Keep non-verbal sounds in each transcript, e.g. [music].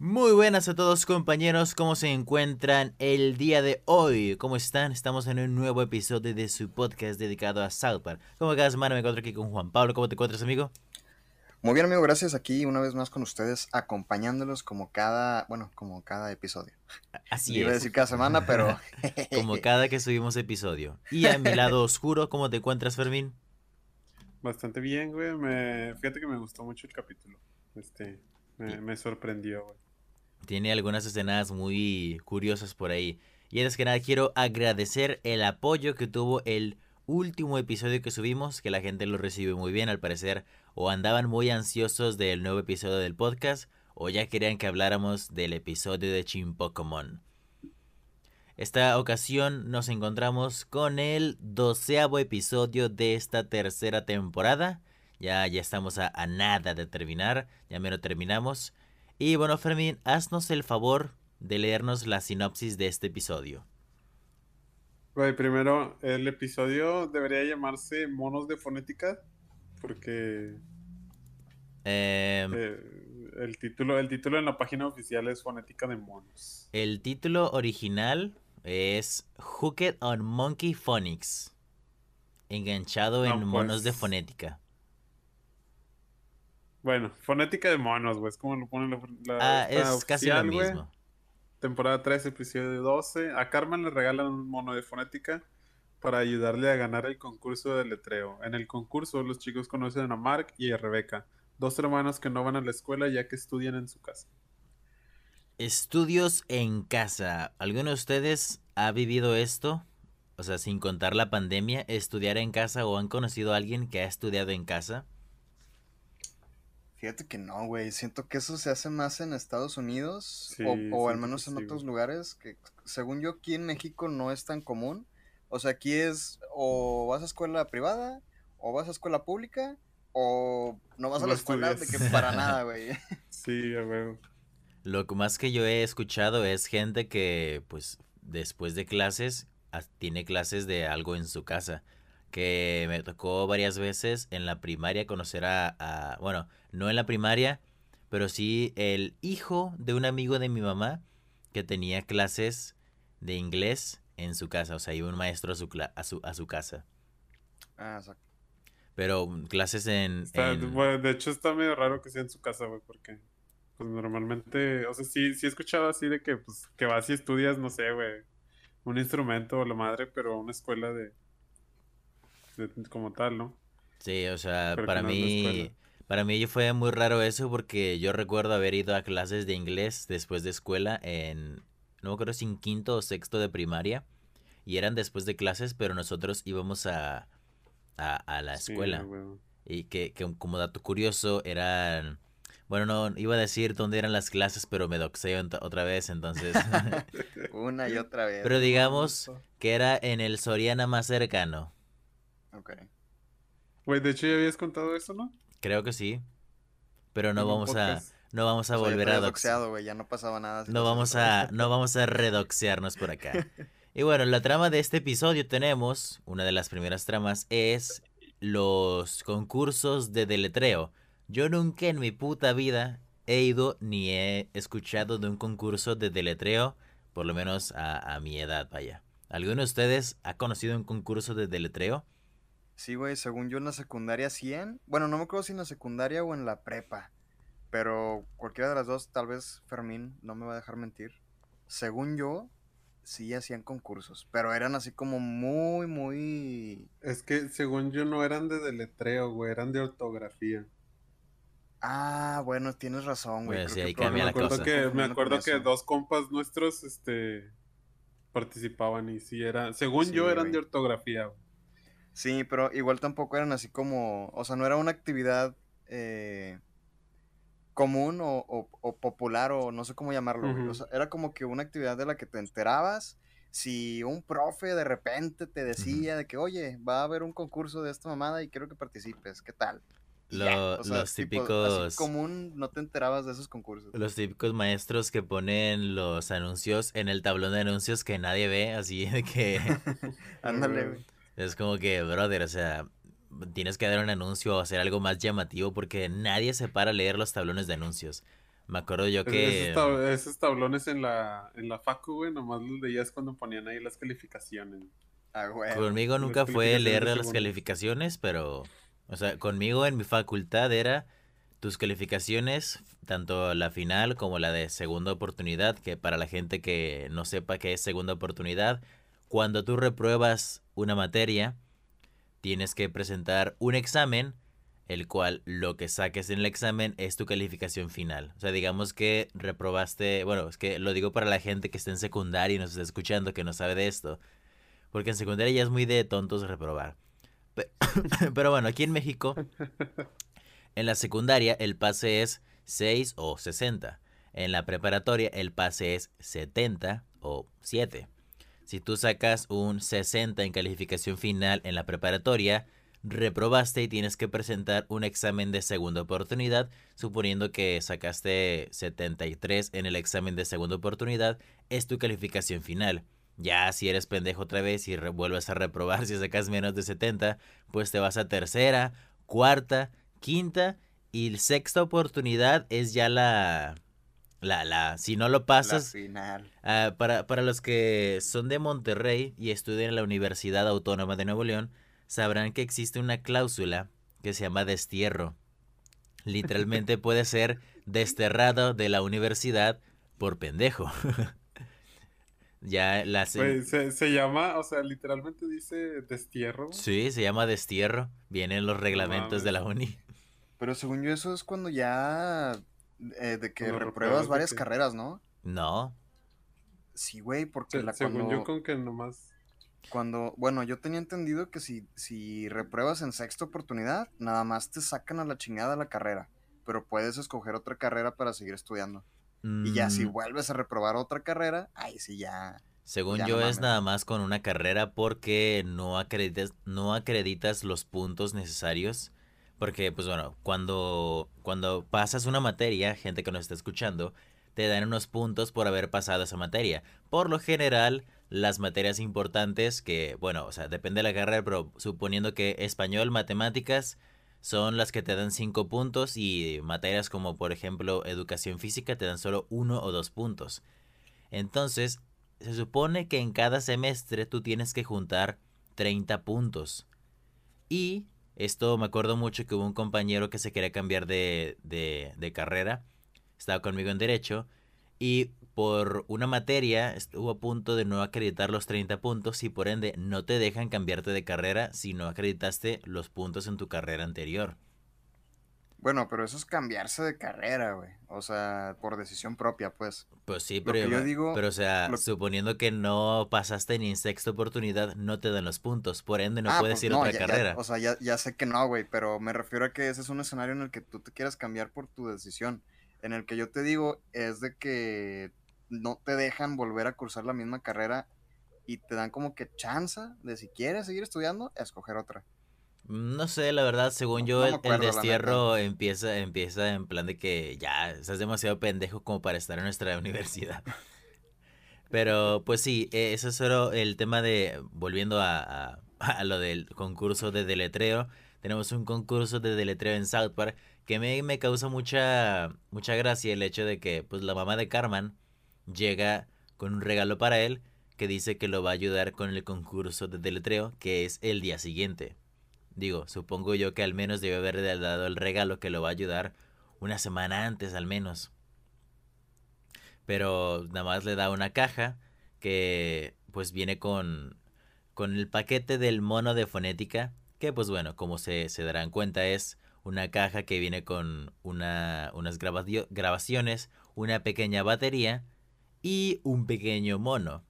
Muy buenas a todos compañeros, ¿cómo se encuentran el día de hoy? ¿Cómo están? Estamos en un nuevo episodio de su podcast dedicado a South Park. Como cada semana me encuentro aquí con Juan Pablo, ¿cómo te encuentras amigo? Muy bien amigo, gracias aquí una vez más con ustedes, acompañándolos como cada, bueno, como cada episodio. Así Iba a es. decir cada semana, pero... [laughs] Como cada que subimos episodio. Y a mi lado [laughs] oscuro, ¿cómo te encuentras Fermín? Bastante bien, güey. Me... Fíjate que me gustó mucho el capítulo. Este, me, me sorprendió, güey. Tiene algunas escenas muy curiosas por ahí. Y antes que nada quiero agradecer el apoyo que tuvo el último episodio que subimos, que la gente lo recibió muy bien, al parecer o andaban muy ansiosos del nuevo episodio del podcast, o ya querían que habláramos del episodio de Chin Pokémon. Esta ocasión nos encontramos con el doceavo episodio de esta tercera temporada. Ya, ya estamos a, a nada de terminar, ya menos terminamos. Y bueno, Fermín, haznos el favor de leernos la sinopsis de este episodio. Güey, primero, el episodio debería llamarse Monos de Fonética, porque Em, eh, el título, el título en la página oficial es Fonética de Monos. el título original es Hooked on Monkey Phonics. Enganchado No, en monos de pues. fonética. Bueno, Fonética de Monos, güey, es como lo pone la, la- Ah, es casi lo mismo. Temporada 3, episodio 12. A Carmen le regalan un mono de fonética para ayudarle a ganar el concurso de letreo. En el concurso, los chicos conocen a Mark y a Rebeca, dos hermanos que no van a la escuela ya que estudian en su casa. Estudios en casa. ¿Alguno de ustedes ha vivido esto? O sea, sin contar la pandemia, estudiar en casa o han conocido a alguien que ha estudiado en casa. Fíjate que no, güey, siento que eso se hace más en Estados Unidos, Sí, o, o al menos en sí, otros güey. lugares, que según yo aquí en México no es tan común. O sea, aquí es o vas a escuela privada, o vas a escuela pública, o no vas a la escuela de que para [laughs] nada, güey. Sí, a huevo. Lo que más que yo he escuchado es gente que, pues, después de clases, as- tiene clases de algo en su casa. Que me tocó varias veces en la primaria conocer a, a- bueno, no en la primaria, pero sí el hijo de un amigo de mi mamá que tenía clases de inglés en su casa. O sea, iba un maestro a su, cla- a su, a su casa. Ah, exacto. Pero mm, clases en... Está- en- bueno, de hecho, está medio raro que sea en su casa, güey, porque pues normalmente, o sea, sí, sí he escuchado así de que, pues, que vas y estudias, no sé, güey, un instrumento o la madre, pero una escuela de- como tal, ¿no? Sí, o sea, Pero para mí, para mí fue muy raro eso porque yo recuerdo haber ido a clases de inglés después de escuela en, no me acuerdo si en quinto o sexto de primaria y eran después de clases, pero nosotros íbamos a, a, a la escuela. y que, que como dato curioso eran, bueno, no iba a decir dónde eran las clases, pero me doxeo otra vez, entonces, [laughs] Una y otra vez. pero digamos que era en el Soriana más cercano, Ok. Güey, de hecho ya habías contado eso, ¿no? creo que sí, pero no vamos a, no vamos a O sea, volver a doxeado, güey, ya no pasaba nada. No vamos a, no vamos a redoxearnos por acá. [laughs] Y bueno, la trama de este episodio tenemos, una de las primeras tramas es los concursos de deletreo. Yo nunca en mi puta vida he ido ni he escuchado de un concurso de deletreo, por lo menos a, a mi edad, vaya. ¿Alguno de ustedes ha conocido un concurso de deletreo? Sí, güey, según yo en la secundaria 100. Bueno, no me acuerdo si en la secundaria o en la prepa. Pero cualquiera de las dos, tal vez Fermín no me va a dejar mentir. Según yo, sí hacían concursos. Pero eran así como muy, muy... Es que según yo no eran de deletreo, güey, eran de ortografía. Ah, bueno, tienes razón, güey. Pues creo sí, ahí que cambia me la acuerdo cosa. que, me acuerdo que dos compas nuestros, este, participaban y sí era, según Sí, yo eran güey. de ortografía, güey. Sí, pero igual tampoco eran así como, o sea, no era una actividad eh, común o, o- o popular o no sé cómo llamarlo. O sea, era como que una actividad de la que te enterabas. Si un profe de repente te decía de que, oye, va a haber un concurso de esta mamada y quiero que participes, ¿qué tal? Lo- o sea, los tipo, típicos- Así común no te enterabas de esos concursos. Los típicos maestros que ponen los anuncios en el tablón de anuncios que nadie ve, así de que... [laughs] Ándale, [laughs] güey. Es como que, brother, o sea, tienes que dar un anuncio o hacer algo más llamativo porque nadie se para a leer los tablones de anuncios. Me acuerdo yo que... Esos, tab- esos tablones en la, en la facu, güey, nomás los veías cuando ponían ahí las calificaciones. Ah, güey. Conmigo nunca fue leer las segundo. calificaciones, pero, o sea, conmigo en mi facultad era tus calificaciones, tanto la final como la de segunda oportunidad, que para la gente que no sepa qué es segunda oportunidad, cuando tú repruebas una materia, tienes que presentar un examen, el cual lo que saques en el examen es tu calificación final. O sea, digamos que reprobaste, bueno, es que lo digo para la gente que está en secundaria y nos está escuchando, que no sabe de esto. Porque en secundaria ya es muy de tontos reprobar. Pe- [coughs] Pero bueno, aquí en México, en la secundaria el pase es 6 o 60. En la preparatoria el pase es 70 o 7. Si tú sacas un 60 en calificación final en la preparatoria, reprobaste y tienes que presentar un examen de segunda oportunidad, suponiendo que sacaste 73 en el examen de segunda oportunidad, es tu calificación final. Ya si eres pendejo otra vez y vuelves a reprobar si sacas menos de 70, pues te vas a tercera, cuarta, quinta y sexta oportunidad es ya la la la si no lo La pasas final. Ah, para, para los que son de Monterrey y estudian en la Universidad Autónoma de Nuevo León, sabrán que existe una cláusula que se llama destierro. Literalmente [laughs] puede ser desterrado de la universidad por pendejo. [laughs] ya la... se- se, se llama, o sea, literalmente dice destierro. Sí, se llama destierro. Vienen los reglamentos de la uni. Pero según yo, eso es cuando ya. Eh, de que Cuando repruebas varias que- carreras, ¿no? No. Sí, güey, porque Se- la, según cuando, yo, con que nomás. cuando. Bueno, yo tenía entendido que si, si repruebas en sexta oportunidad, nada más te sacan a la chingada la carrera. Pero puedes escoger otra carrera para seguir estudiando. Y ya si Mm, vuelves a reprobar otra carrera, ahí sí ya. Según ya yo no es nada más con una carrera porque no acreditas, no acreditas los puntos necesarios. Porque, pues bueno, cuando, cuando pasas una materia, gente que nos está escuchando, te dan unos puntos por haber pasado esa materia. Por lo general, las materias importantes que, bueno, o sea, depende de la carrera, pero suponiendo que español, matemáticas son las que te dan 5 puntos y materias como, por ejemplo, educación física te dan solo uno o dos puntos. Entonces, se supone que en cada semestre tú tienes que juntar 30 puntos. Y esto me acuerdo mucho que hubo un compañero que se quería cambiar de, de, carrera. Estaba conmigo en derecho. Y por una materia estuvo a punto de no acreditar los 30 puntos y por ende no te dejan cambiarte de carrera si no acreditaste los puntos en tu carrera anterior. Bueno, pero eso es cambiarse de carrera, güey. O sea, por decisión propia, pues. Pues sí, pero, yo digo- pero o sea, lo- suponiendo que no pasaste ni en sexta oportunidad, no te dan los puntos. Por ende, no Ah, puedes pues ir a otra ya- ya- carrera. o sea, ya, ya sé que no, güey, pero me refiero a que ese es un escenario en el que tú te quieras cambiar por tu decisión. En el que yo te digo es de que no te dejan volver a cursar la misma carrera y te dan como que chance de si quieres seguir estudiando, escoger otra. No sé, la verdad, según No- yo, no el, acuerdo, destierro empieza, empieza en plan de que ya estás demasiado pendejo como para estar en nuestra [laughs] universidad. Pero, pues sí, eh, eso es solo el tema de, volviendo a, a- a lo del concurso de deletreo, tenemos un concurso de deletreo en South Park que me, me causa mucha, mucha gracia el hecho de que, pues, la mamá de Carmen llega con un regalo para él que dice que lo va a ayudar con el concurso de deletreo, que es el día siguiente. Digo, supongo yo que al menos debe haberle dado el regalo que lo va a ayudar una semana antes al menos. Pero nada más le da una caja que pues viene con, con el paquete del mono de fonética, que pues bueno, como se, se darán cuenta es una caja que viene con una, unas grabacio- grabaciones, una pequeña batería y un pequeño mono.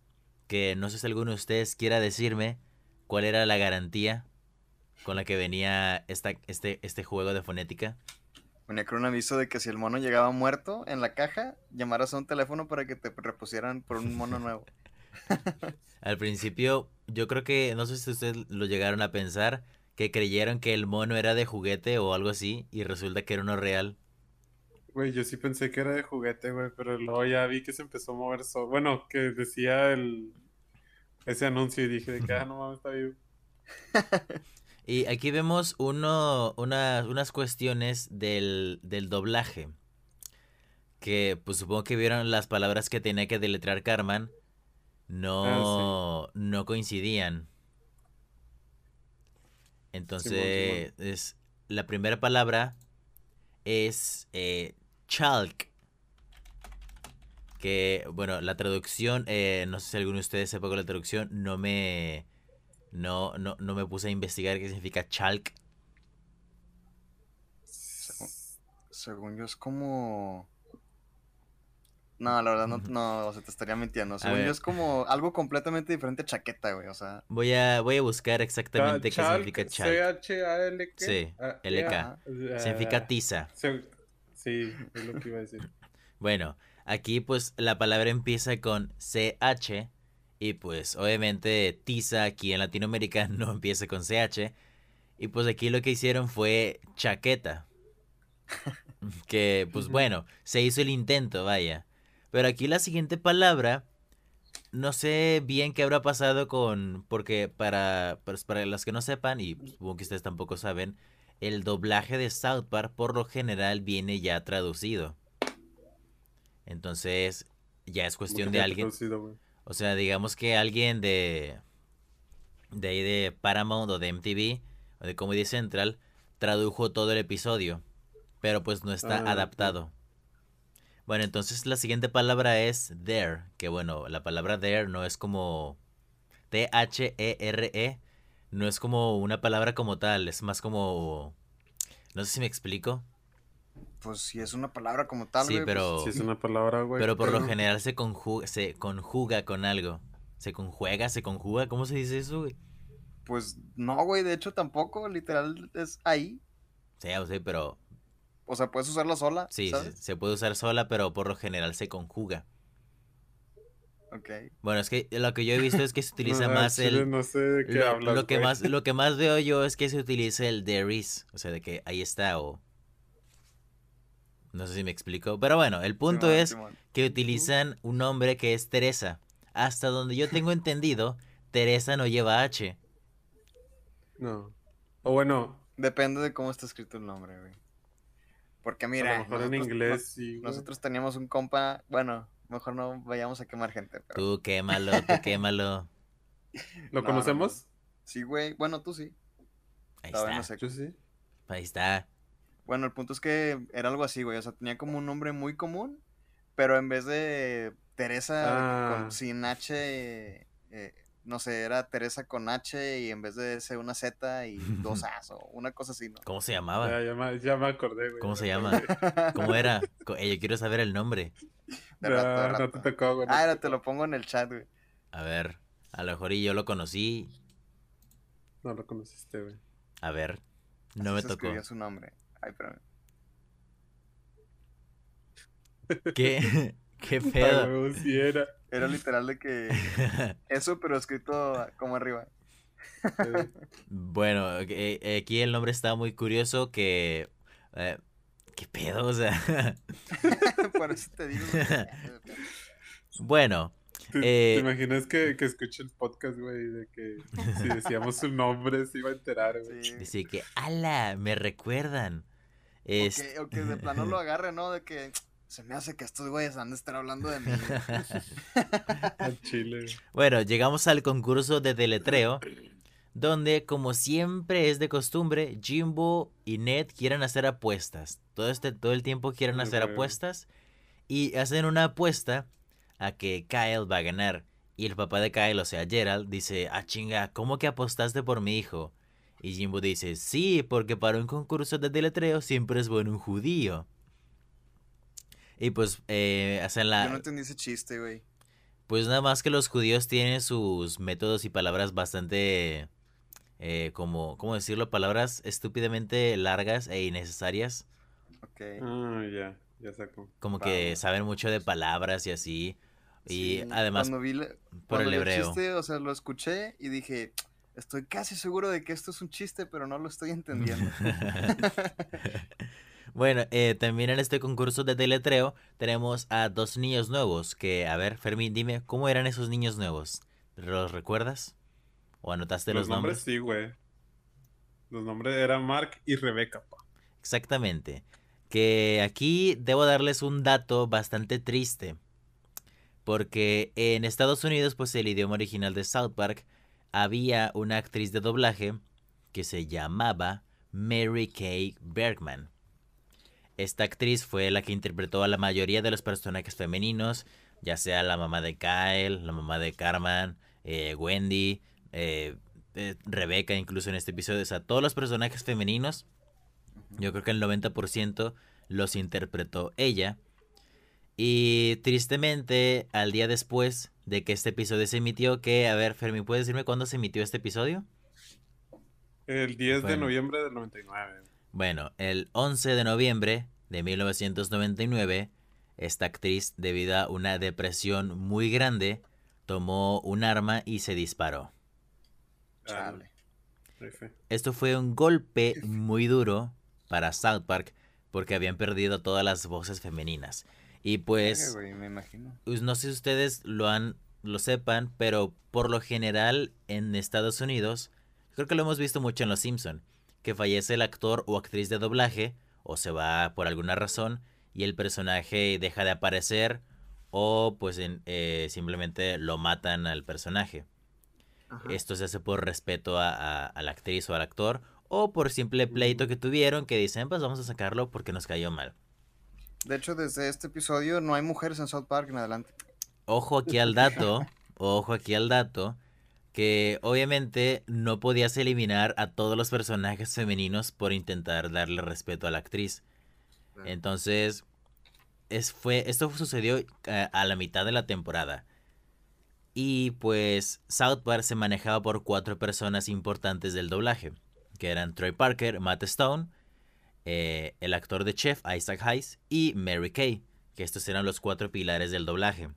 Que no sé si alguno de ustedes quiera decirme cuál era la garantía con la que venía esta, este, este juego de fonética. Venía con un aviso de que si el mono llegaba muerto en la caja, llamaras a un teléfono para que te repusieran por un mono [laughs] nuevo. Al principio, yo creo que, no sé si ustedes lo llegaron a pensar, que creyeron que el mono era de juguete o algo así, y resulta que era uno real. Güey, yo sí pensé que era de juguete, güey, pero luego ya vi que se empezó a mover solo. Bueno, que decía el ese anuncio y dije de que, [laughs] ah, no mames, está vivo. [laughs] Y aquí vemos uno, una- unas cuestiones del, del doblaje. que pues supongo que vieron las palabras que tenía que deletrear Carmen, no, Ah, no coincidían. Entonces, es, la primera palabra es eh, chalk. Que, bueno, la traducción, eh, no sé si alguno de ustedes sepa con la traducción, no me, no, no, no me puse a investigar qué significa chalk. Según yo es como... No, la verdad no, no, o sea, te estaría mintiendo. Según yo es como algo completamente diferente a chaqueta, güey, o sea... Voy a, voy a buscar exactamente qué Chalk, significa chalk. C-H-A-L-K. Sí, Ah, LK. Significa tiza. Sí, es lo que iba a decir. [laughs] Bueno, aquí pues la palabra empieza con CH y pues obviamente tiza aquí en Latinoamérica [laughs] no empieza con CH y pues aquí lo que hicieron fue chaqueta. [laughs] Que pues bueno, se hizo el intento, vaya. Pero aquí la siguiente palabra, no sé bien qué habrá pasado con, porque para, pues, para los que no sepan, y supongo que ustedes tampoco saben, el doblaje de South Park por lo general viene ya traducido. Entonces, ya es cuestión de alguien. traducido, güey. O sea, digamos que alguien de. de ahí de Paramount o de MTV o de Comedy Central tradujo todo el episodio. Pero pues no está Ah, adaptado. Bueno, entonces la siguiente palabra es there. Que bueno, la palabra there no es como. T-H-E-R-E. E, No es como una palabra como tal. Es más como. No sé si me explico. Pues si es una palabra como tal, Sí, güey, pues, pero- Sí, es una palabra, güey. Pero por lo general se conjuga, se conjuga con algo. Se conjuega, se conjuga. ¿Cómo se dice eso, güey? Pues no, güey, de hecho tampoco, literal es ahí. Sí, o sea, pero O sea, puedes usarla sola, sí, se, ¿sabes? se puede usar sola, pero por lo general se conjuga. Ok. Bueno, es que lo que yo he visto es que se [laughs] utiliza No, más chile el... No sé de qué Lo, hablas, lo que güey. más, lo que más veo yo es que se utiliza el there is. O sea, de que ahí está o... No sé si me explico. Pero bueno, el punto Simón, es Simón. que utilizan un nombre que es Teresa. Hasta donde yo tengo [laughs] entendido, Teresa no lleva H. No. O bueno, Depende de cómo está escrito el nombre, güey. Porque a mira, lo mejor en nosotros- inglés sí. güey. nosotros teníamos un compa, bueno, mejor no vayamos a quemar gente, pero Tú quémalo, tú quémalo. [laughs] ¿Lo No, no, conocemos? sí, güey, bueno, tú sí. Ahí Todavía no está. sé. Yo sí. Ahí está. Bueno, el punto es que era algo así, güey, o sea, tenía como un nombre muy común, pero en vez de Teresa Ah. con, sin H, eh, no sé, era Teresa con H y en vez de ser una Z y dos [laughs] A's o una cosa así, ¿no? ¿Cómo se llamaba? Ya, ya, me, ya me acordé, güey. ¿Cómo se llama? ¿Cómo era? [laughs] Co- eh, yo quiero saber el nombre. De rato, de No, no te tocó, güey. no Ah, te ahora te lo pongo en el chat, güey. A ver, a lo mejor y yo lo conocí. No lo conociste, güey. A ver, no Así me se tocó. su nombre. Ay, espérame. ¿Qué? [laughs] ¿Qué pedo? sí era. Era literal de que [laughs] eso, pero escrito como arriba. Bueno, eh, aquí el nombre está muy curioso que... eh, ¿Qué pedo? O sea... [laughs] Por eso te digo. bueno, ¿Te, Eh, te imaginas que, que escuche el podcast, güey? De que si decíamos su nombre se iba a enterar, güey. Sí. dice que... ¡Ala! Me recuerdan. O que, o que de plano lo [laughs] agarre, ¿no? De que [tsk] se me hace que estos güeyes han de estar hablando de mí. [laughs] Chile. Bueno, llegamos al concurso de deletreo, donde como siempre es de costumbre, Jimbo y Ned quieren hacer apuestas. Todo este todo el tiempo quieren hacer apuestas y hacen una apuesta a que Kyle va a ganar. Y el papá de Kyle, o sea, Gerald, dice, "Ah, chinga, ¿cómo que apostaste por mi hijo?" Y Jimbo dice, "Sí, porque para un concurso de deletreo siempre es bueno un judío." Y pues eh, hacen la Yo no entendí ese chiste, güey. pues nada más que los judíos tienen sus métodos y palabras bastante, eh, como, ¿cómo decirlo? Palabras estúpidamente largas e innecesarias. Ok. Ah, ya, ya sacó. Como que saben mucho de palabras y así. Y Sí, además Cuando vi, la- por cuando el hebreo. chiste, o sea, lo escuché y dije, estoy casi seguro de que esto es un chiste, pero no lo estoy entendiendo. [laughs] bueno, eh, también en este concurso de deletreo tenemos a dos niños nuevos. Que, a ver, Fermín, dime, ¿cómo eran esos niños nuevos? ¿Los recuerdas? ¿O anotaste los, Los nombres sí, güey. Los nombres eran Mark y Rebeca, pa. Exactamente. Que aquí debo darles un dato bastante triste. Porque en Estados Unidos, pues el idioma original de South Park, había una actriz de doblaje que se llamaba Mary Kay Bergman. Esta actriz fue la que interpretó a la mayoría de los personajes femeninos, ya sea la mamá de Kyle, la mamá de Carmen, eh, Wendy, eh, eh, Rebeca incluso en este episodio. O sea, todos los personajes femeninos, yo creo que el 90% los interpretó ella. Y tristemente, al día después de que este episodio se emitió, que, a ver, Fermi, ¿puedes decirme cuándo se emitió este episodio? El 10 de noviembre del 99. Bueno, el 11 de noviembre de 1999, esta actriz, debido a una depresión muy grande, tomó un arma y se disparó. Chale. Esto fue un golpe muy duro para South Park porque habían perdido todas las voces femeninas. Y pues, me imagino. pues no sé si ustedes lo han lo sepan, pero por lo general en Estados Unidos, creo que lo hemos visto mucho en Los Simpson, que fallece el actor o actriz de doblaje o se va por alguna razón y el personaje deja de aparecer o pues en, eh, simplemente lo matan al personaje. Ajá. Esto se hace por respeto a, a- a la actriz o al actor o por simple pleito que tuvieron que dicen pues vamos a sacarlo porque nos cayó mal. De hecho, desde este episodio no hay mujeres en South Park en adelante. Ojo aquí al dato, [laughs] ojo aquí al dato, que obviamente no podías eliminar a todos los personajes femeninos por intentar darle respeto a la actriz. Entonces, es, fue, esto sucedió eh, a la mitad de la temporada. Y pues South Park se manejaba por cuatro personas importantes del doblaje, que eran Troy Parker, Matt Stone, eh, el actor de Chef Isaac Hayes y Mary Kay, que estos eran los cuatro pilares del doblaje.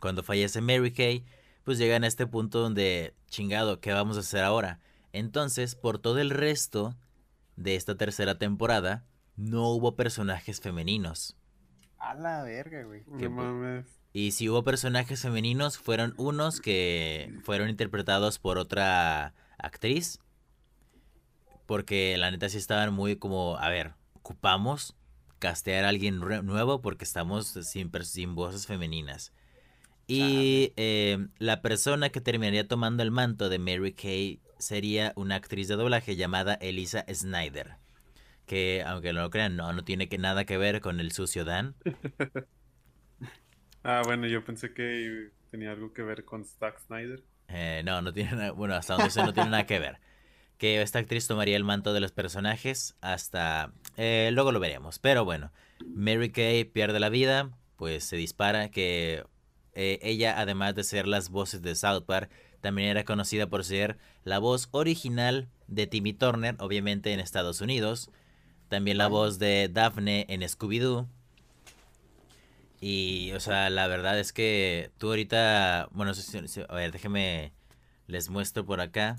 Cuando fallece Mary Kay, pues llegan a este punto donde, chingado, ¿qué vamos a hacer ahora? Entonces, por todo el resto de esta tercera temporada, no hubo personajes femeninos. A la verga, güey. No mames. Y si hubo personajes femeninos, fueron unos que fueron interpretados por otra actriz. Porque la neta sí estaban muy como, a ver, ocupamos castear a alguien nuevo porque estamos sin, sin voces femeninas. Y eh, la persona que terminaría tomando el manto de Mary Kay sería una actriz de doblaje llamada Elisa Snyder. Que, aunque no lo crean, no, no tiene que nada que ver con el sucio Dan. [laughs] Ah, bueno, yo pensé que tenía algo que ver con Zack Snyder. Eh, no, no tiene nada, bueno, hasta donde sé no tiene nada que ver. Que esta actriz tomaría el manto de los personajes hasta... eh, luego lo veremos. Pero bueno, Mary Kay pierde la vida, pues se dispara, que eh, ella, además de ser las voces de South Park, también era conocida por ser la voz original de Timmy Turner, obviamente en Estados Unidos. También la voz de Daphne en Scooby-Doo. Y, o sea, la verdad es que tú ahorita, bueno, a ver, déjenme, les muestro por acá.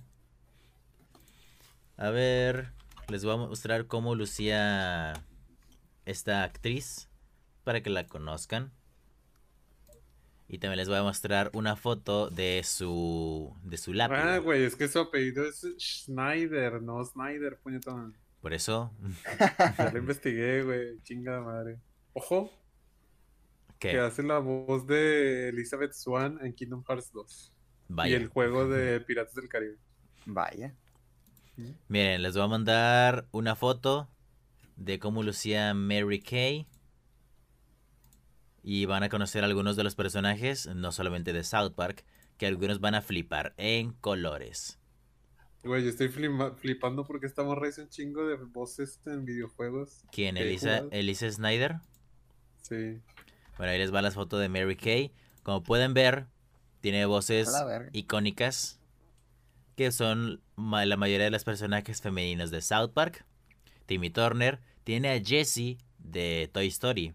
A ver, les voy a mostrar cómo lucía esta actriz para que la conozcan. Y también les voy a mostrar una foto de su, de su lápiz. Ah, güey, es que su apellido es Schneider, no Snyder, puñetón. Por eso, [laughs] Ya lo investigué, güey, chingada madre. Ojo, que que hace la voz de Elizabeth Swan en Kingdom Hearts 2. Y vaya. el juego de Piratas del Caribe. Vaya. Miren, les voy a mandar una foto de cómo lucía Mary Kay. Y van a conocer algunos de los personajes, no solamente de South Park, que algunos van a flipar en colores. Güey, yo estoy flipando porque esta morra hizo un chingo de voces en videojuegos. ¿Quién? Elisa. Elisa Snyder. Sí. Bueno, ahí les va la foto de Mary Kay. Como pueden ver, tiene voces icónicas que son la mayoría de los personajes femeninos de South Park. Timmy Turner tiene a Jessie de Toy Story.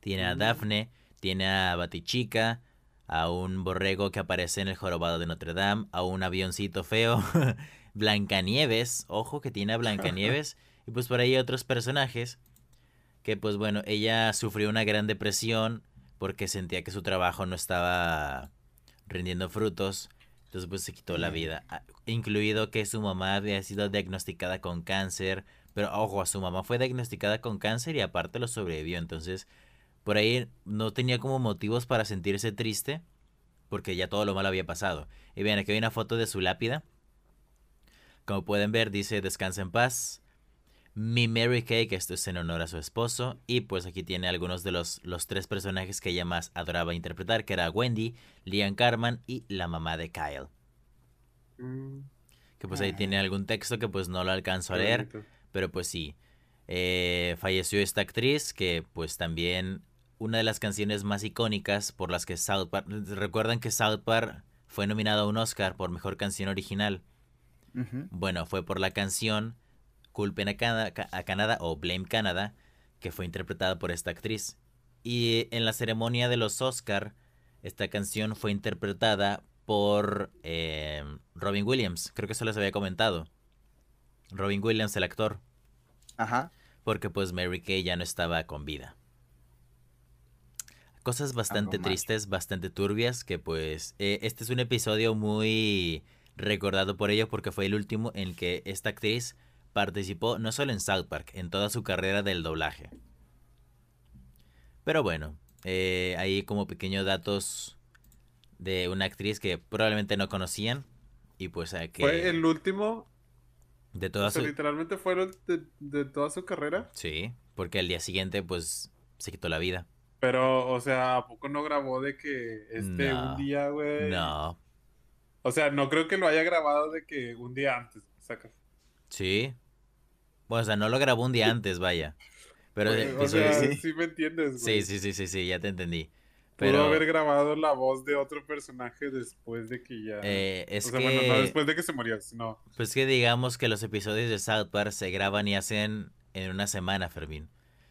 Tiene a Mm. Daphne, tiene a Batichica, a un borrego que aparece en el jorobado de Notre Dame, a un avioncito feo, [laughs] Blancanieves, ojo que tiene a [laughs] Blancanieves, y pues por ahí otros personajes que pues bueno, ella sufrió una gran depresión porque sentía que su trabajo no estaba rindiendo frutos, entonces pues se quitó la vida, Ah, incluido que su mamá había sido diagnosticada con cáncer Pero ojo, a su mamá fue diagnosticada con cáncer y aparte lo sobrevivió. Entonces, por ahí no tenía como motivos para sentirse triste porque ya todo lo malo había pasado. Y bien, aquí hay una foto de su lápida. Como pueden ver, dice descansa en paz. Mi Mary Kay, que esto es en honor a su esposo. Y pues aquí tiene algunos de los, los tres personajes que ella más adoraba interpretar, que era Wendy, Liam Carman y la mamá de Kyle. Mm, Que pues ahí Ah. tiene algún texto que pues no lo alcanzo a leer. Pero pues sí. Eh, falleció esta actriz que pues también una de las canciones más icónicas por las que South Park... Recuerdan que South Park fue nominado a un Oscar por Mejor Canción Original. Bueno, fue por la canción Culpen a Canadá, a Canadá o Blame Canada, que fue interpretada por esta actriz. Y en la ceremonia de los Oscar, esta canción fue interpretada por eh, Robin Williams. Creo que eso les había comentado. Robin Williams, el actor. Ajá. Porque pues Mary Kay ya no estaba con vida. Cosas bastante tristes, bastante turbias, que pues eh, este es un episodio muy recordado por ello porque fue el último en que esta actriz participó no solo en South Park, en toda su carrera del doblaje. Pero bueno, eh, ahí como pequeños datos de una actriz que probablemente no conocían y pues a que Fue el último, de o toda sea, su... literalmente fue el de, de toda su carrera. Sí, porque al día siguiente pues se quitó la vida. Pero, o sea, ¿a poco no grabó de que este No, un día, güey? No, O sea, no creo que lo haya grabado de que un día antes, sí. Bueno, o sea, no lo grabó un día antes, vaya. Pero o sea, sí. me entiendes, sí, güey. sí, sí, sí, sí, ya te entendí. Pudo haber grabado la voz de otro personaje después de que ya... eh, es o sea, que, bueno, no después de que se murió, sino... pues que digamos que los episodios de South Park se graban y hacen en una semana, Fermín.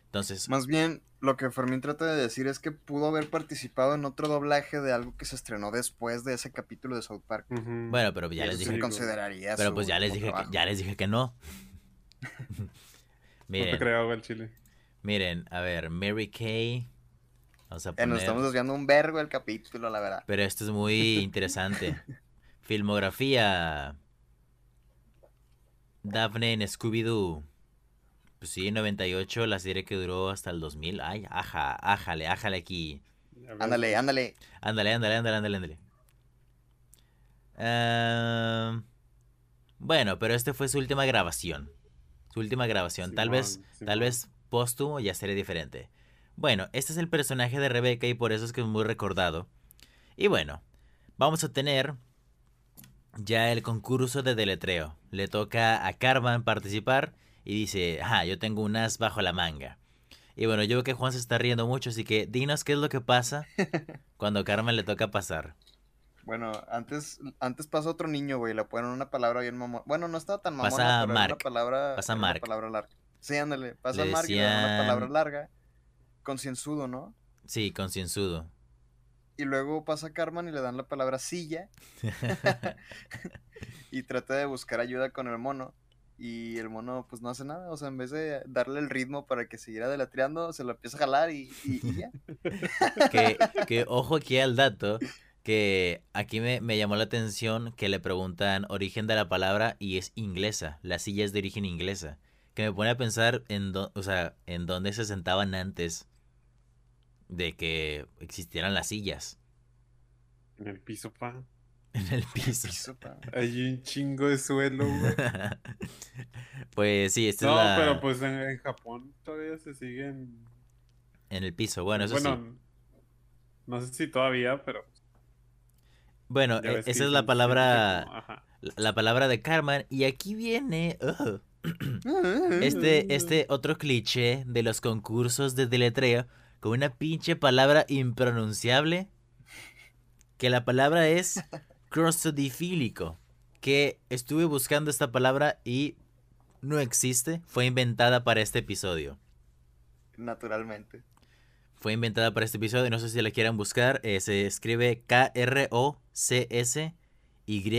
Entonces, Más bien, lo que Fermín trata de decir es que pudo haber participado en otro doblaje de algo que se estrenó después de ese capítulo de South Park. bueno, pero ya les dije, pero su pues ya les dije que, ya les dije que no. [laughs] No te miren, creo, güey, el chile. miren, a ver, Mary Kay. Vamos a Eh, nos estamos desviando un vergo del capítulo, la verdad. Pero esto es muy [laughs] interesante. Filmografía. Daphne en Scooby-Doo. Pues sí, 98, la serie que duró hasta el 2000. Ay, aja, ájale, ájale aquí. Ándale, ándale. Ándale, ándale, ándale, ándale, ándale. Ah, bueno, pero este fue su última grabación. Su última grabación. tal vez, tal vez póstumo ya sería diferente. Bueno, este es el personaje de Rebeca y por eso es que es muy recordado. Y bueno, vamos a tener ya el concurso de deletreo. Le toca a Carmen participar y dice, ah, yo tengo un as bajo la manga. Y bueno, yo veo que Juan se está riendo mucho, así que dinos qué es lo que pasa [laughs] cuando Carmen le toca pasar. Bueno, antes, antes pasó otro niño, güey, le ponen una palabra bien mamona. Bueno, no estaba tan mamona, Pasa pero era una Mark. palabra, Pasa era una Mark. palabra larga. Sí, ándale, pasa Le Mark y le dan una palabra decían- larga, concienzudo, ¿no? Sí, concienzudo. Y luego pasa Carmen y le dan la palabra silla [laughs] [laughs] y trata de buscar ayuda con el mono. Y el mono pues no hace nada, o sea, en vez de darle el ritmo para que siguiera deletreando, se lo empieza a jalar y, y- y ya. [laughs] que, que ojo aquí al dato, que aquí me, me llamó la atención que le preguntan origen de la palabra y es inglesa, la silla es de origen inglesa, que me pone a pensar en, dó- o sea, en dónde se sentaban antes de que existieran las sillas En el piso, pa. [laughs] en el piso. Piso, pa. Hay un chingo de suelo, güey. [laughs] pues sí, esta No, es la pero pues en, en Japón todavía se siguen... en el piso, bueno, eso bueno, sí. no sé si todavía, pero... Bueno, e- esa es la palabra como, la la palabra de Carmen y aquí viene ugh, Este, este otro cliché de los concursos de deletreo con una pinche palabra impronunciable. Que la palabra es crossodifílico. Que estuve buscando esta palabra y no existe. Fue inventada para este episodio. Naturalmente. Fue inventada para este episodio. No sé si la quieran buscar. eh, se escribe CS Y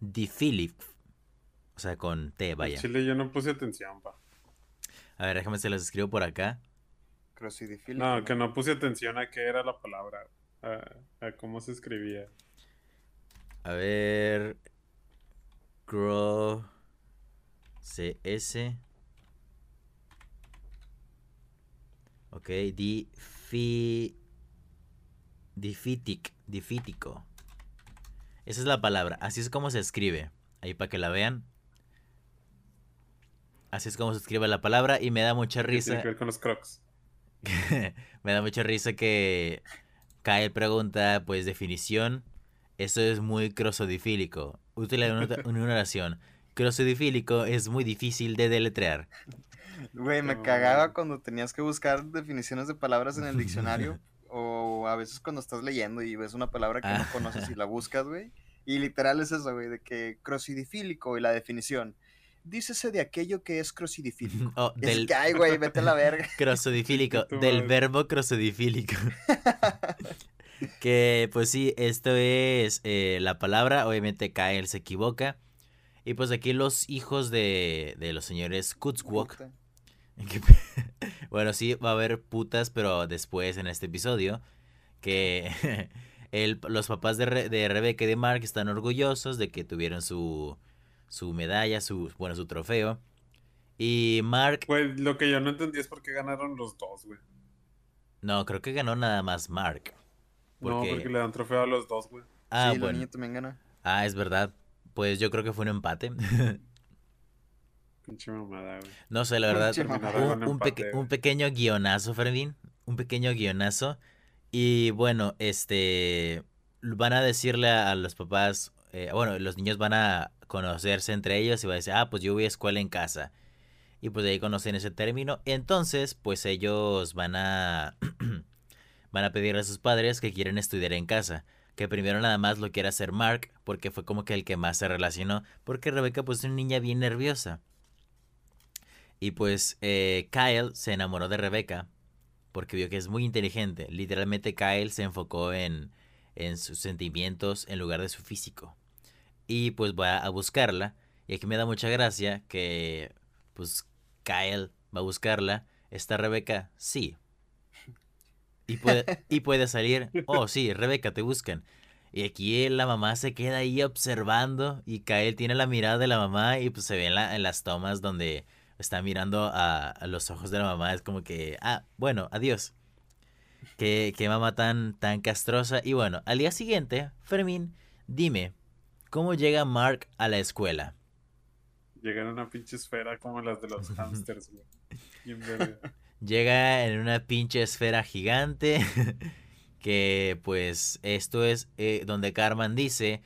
Di Philip. O sea, con T, vaya. En Chile yo no puse atención, pa. A ver, déjame se los escribo por acá. Creo si no, que no puse atención a qué era la palabra, a, cómo se escribía. A ver. Grow CS. Ok, Difi. Difitic. Difítico. Esa es la palabra, así es como se escribe. Ahí para que la vean. Así es como se escribe la palabra y me da mucha ¿Qué tiene risa. que ver con los crocs? [laughs] me da mucha risa que Kyle pregunta, pues, definición. Eso es muy crosodifílico. Útil [laughs] en una, oración. Crosodifílico es muy difícil de deletrear. Güey, me cagaba cuando tenías que buscar definiciones de palabras en el diccionario. [laughs] o a veces cuando estás leyendo y ves una palabra que no conoces y la buscas, güey. Y literal es eso, güey, de que crosidifílico y la definición. Dícese de aquello que es crosidifílico. [laughs] Oh, es del que, ay, güey, vete a la verga. [laughs] crosodifílico, Tu [laughs] del verbo crosodifílico. que pues sí, esto es eh, la palabra, obviamente Kyle se equivoca. Y pues aquí los hijos de, de los señores Kutzwok bueno, sí, va a haber putas, pero después en este episodio. Que el- los papás de, Re- de Rebeca y de Mark están orgullosos de que tuvieron su, su medalla, su, bueno, su trofeo. Y Mark, Güey, lo que yo no entendí es por qué ganaron los dos, güey. no, creo que ganó nada más Mark. No, Porque- porque le dan trofeo a los dos, güey. Ah, sí, bueno. niña también gana. Ah, es verdad. Pues yo creo que fue un empate. [laughs] Pinche mamada, güey. No sé, la verdad. Un, Con un empate, peque- güey. un pequeño guionazo, Fermín. Un pequeño guionazo. Y bueno, este. Van a decirle a, los papás. eh, bueno, los niños van a conocerse entre ellos y van a decir, ah, pues yo voy a escuela en casa. Y pues de ahí conocen ese término. Entonces, pues ellos van a. [clears throat] van a pedirle a sus padres que quieren estudiar en casa. Que primero nada más lo quiere hacer Mark, porque fue como que el que más se relacionó. Porque Rebeca, pues, es una niña bien nerviosa. Y pues eh, Kyle se enamoró de Rebeca porque vio que es muy inteligente. Literalmente Kyle se enfocó en, en sus sentimientos en lugar de su físico. Y pues va a buscarla. Y aquí me da mucha gracia que pues Kyle va a buscarla. ¿Está Rebeca? Sí. Y puede, [laughs] y puede salir. Oh, sí, Rebeca, te buscan. Y aquí la mamá se queda ahí observando. Y Kyle tiene la mirada de la mamá. Y pues se ve en, la- en las tomas donde está mirando a, a los ojos de la mamá. Es como que, ah, bueno, adiós. Qué, qué mamá tan, tan castrosa. Y bueno, al día siguiente, Fermín, dime, ¿cómo llega Mark a la escuela? Llegan a una pinche esfera como las de los [laughs] hamsters, güey. [laughs] Llega en una pinche esfera gigante. [laughs] que pues esto es eh, donde Carmen dice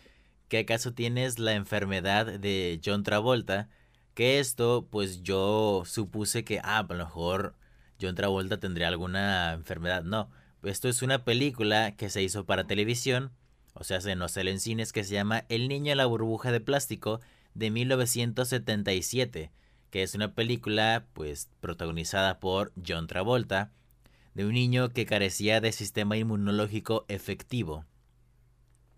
que acaso tienes la enfermedad de John Travolta. Que esto pues yo supuse que ah, a lo mejor John Travolta tendría alguna enfermedad. No, esto es una película que se hizo para televisión. O sea, se no sale en cines que se llama El niño en la burbuja de plástico de 1977 que es una película pues protagonizada por John Travolta de un niño que carecía de sistema inmunológico efectivo.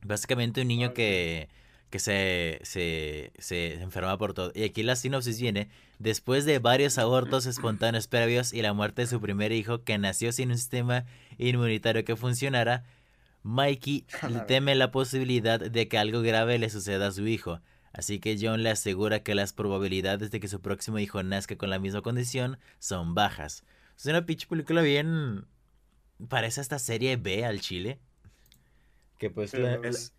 Básicamente un niño que, que se, se, se enferma por todo. Y aquí la sinopsis viene, después de varios abortos espontáneos previos y la muerte de su primer hijo que nació sin un sistema inmunitario que funcionara, Mikey [laughs] teme la posibilidad de que algo grave le suceda a su hijo. Así que John le asegura que las probabilidades de que su próximo hijo nazca con la misma condición son bajas. Es una pinche película bien... Parece esta serie B al chile. Que pues... Sí, la- la- Es-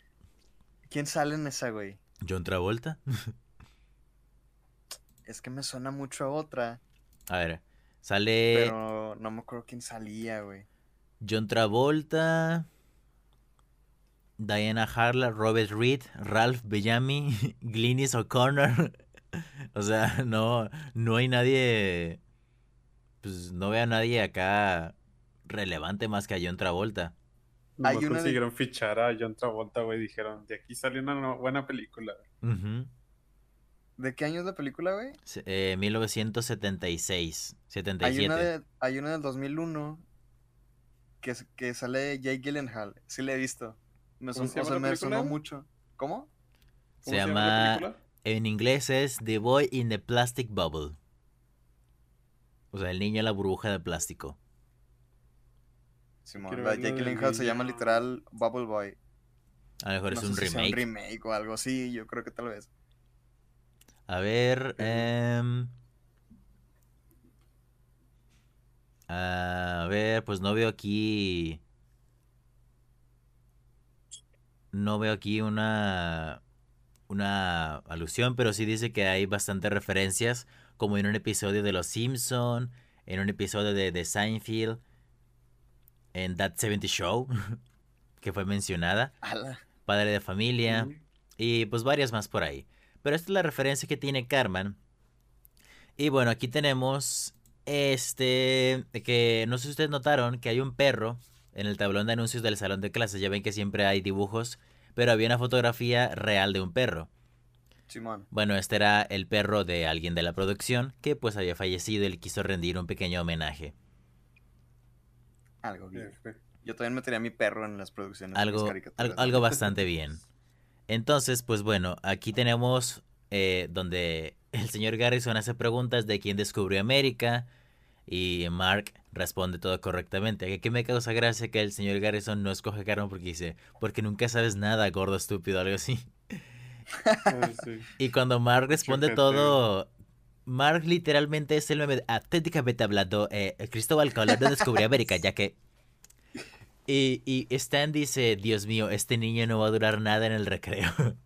¿Quién sale en esa, güey? John Travolta. Es que me suena mucho a otra, A ver. Sale pero no me acuerdo quién salía, güey. John Travolta. Diana Harla, Robert Reed, Ralph Bellamy, [laughs] Glynis O'Connor. [laughs] o sea, no, no hay nadie. Pues no veo a nadie acá relevante más que a John Travolta. Hay una de- consiguieron fichar a John Travolta, güey. Dijeron, de aquí salió una no- buena película. Ujú. ¿De qué año es la película, güey? Se- eh, 1976, Hay 77. una, de, hay una del 2001 que, que sale Jake Gyllenhaal. Sí la he visto. Me, ¿Cómo son- se o llama sea, la me sonó mucho. ¿Cómo? Se ¿Cómo la llama- película? En inglés es The Boy in the Plastic Bubble. O sea, el niño en la burbuja de plástico. Simón, la Jake Gyllenhaal se llama literal Bubble Boy. A lo mejor No es sé un si sea remake. remake o algo así, yo creo que tal vez. A ver, em, A ver, pues no veo aquí. No veo aquí una. Una alusión, pero sí dice que hay bastantes referencias, como en un episodio de Los Simpson, en un episodio de, de Seinfeld, en That 70 Show, [laughs] que fue mencionada, Ala. Padre de Familia, y pues varias más por ahí. Pero esta es la referencia que tiene Carmen. Y bueno, aquí tenemos este que no sé si ustedes notaron que hay un perro en el tablón de anuncios del salón de clases. Ya ven que siempre hay dibujos, pero había una fotografía real de un perro. Simón. Bueno, este era el perro de alguien de la producción que pues había fallecido y le quiso rendir un pequeño homenaje. Algo bien. Yo también metería a mi perro en las producciones. de algo, al- algo [laughs] bastante bien. Entonces, pues bueno, aquí tenemos eh, donde el señor Garrison hace preguntas de quién descubrió América y Mark responde todo correctamente. Aquí me causa gracia que el señor Garrison no escoge Carmen porque dice, porque nunca sabes nada, gordo estúpido, algo así. [laughs] Sí. Y cuando Mark responde todo, Mark literalmente es el meme auténticamente hablando, eh, Cristóbal Colón no descubrió América, ya que... [laughs] Y, y Stan dice, Dios mío, este niño no va a durar nada en el recreo. [laughs]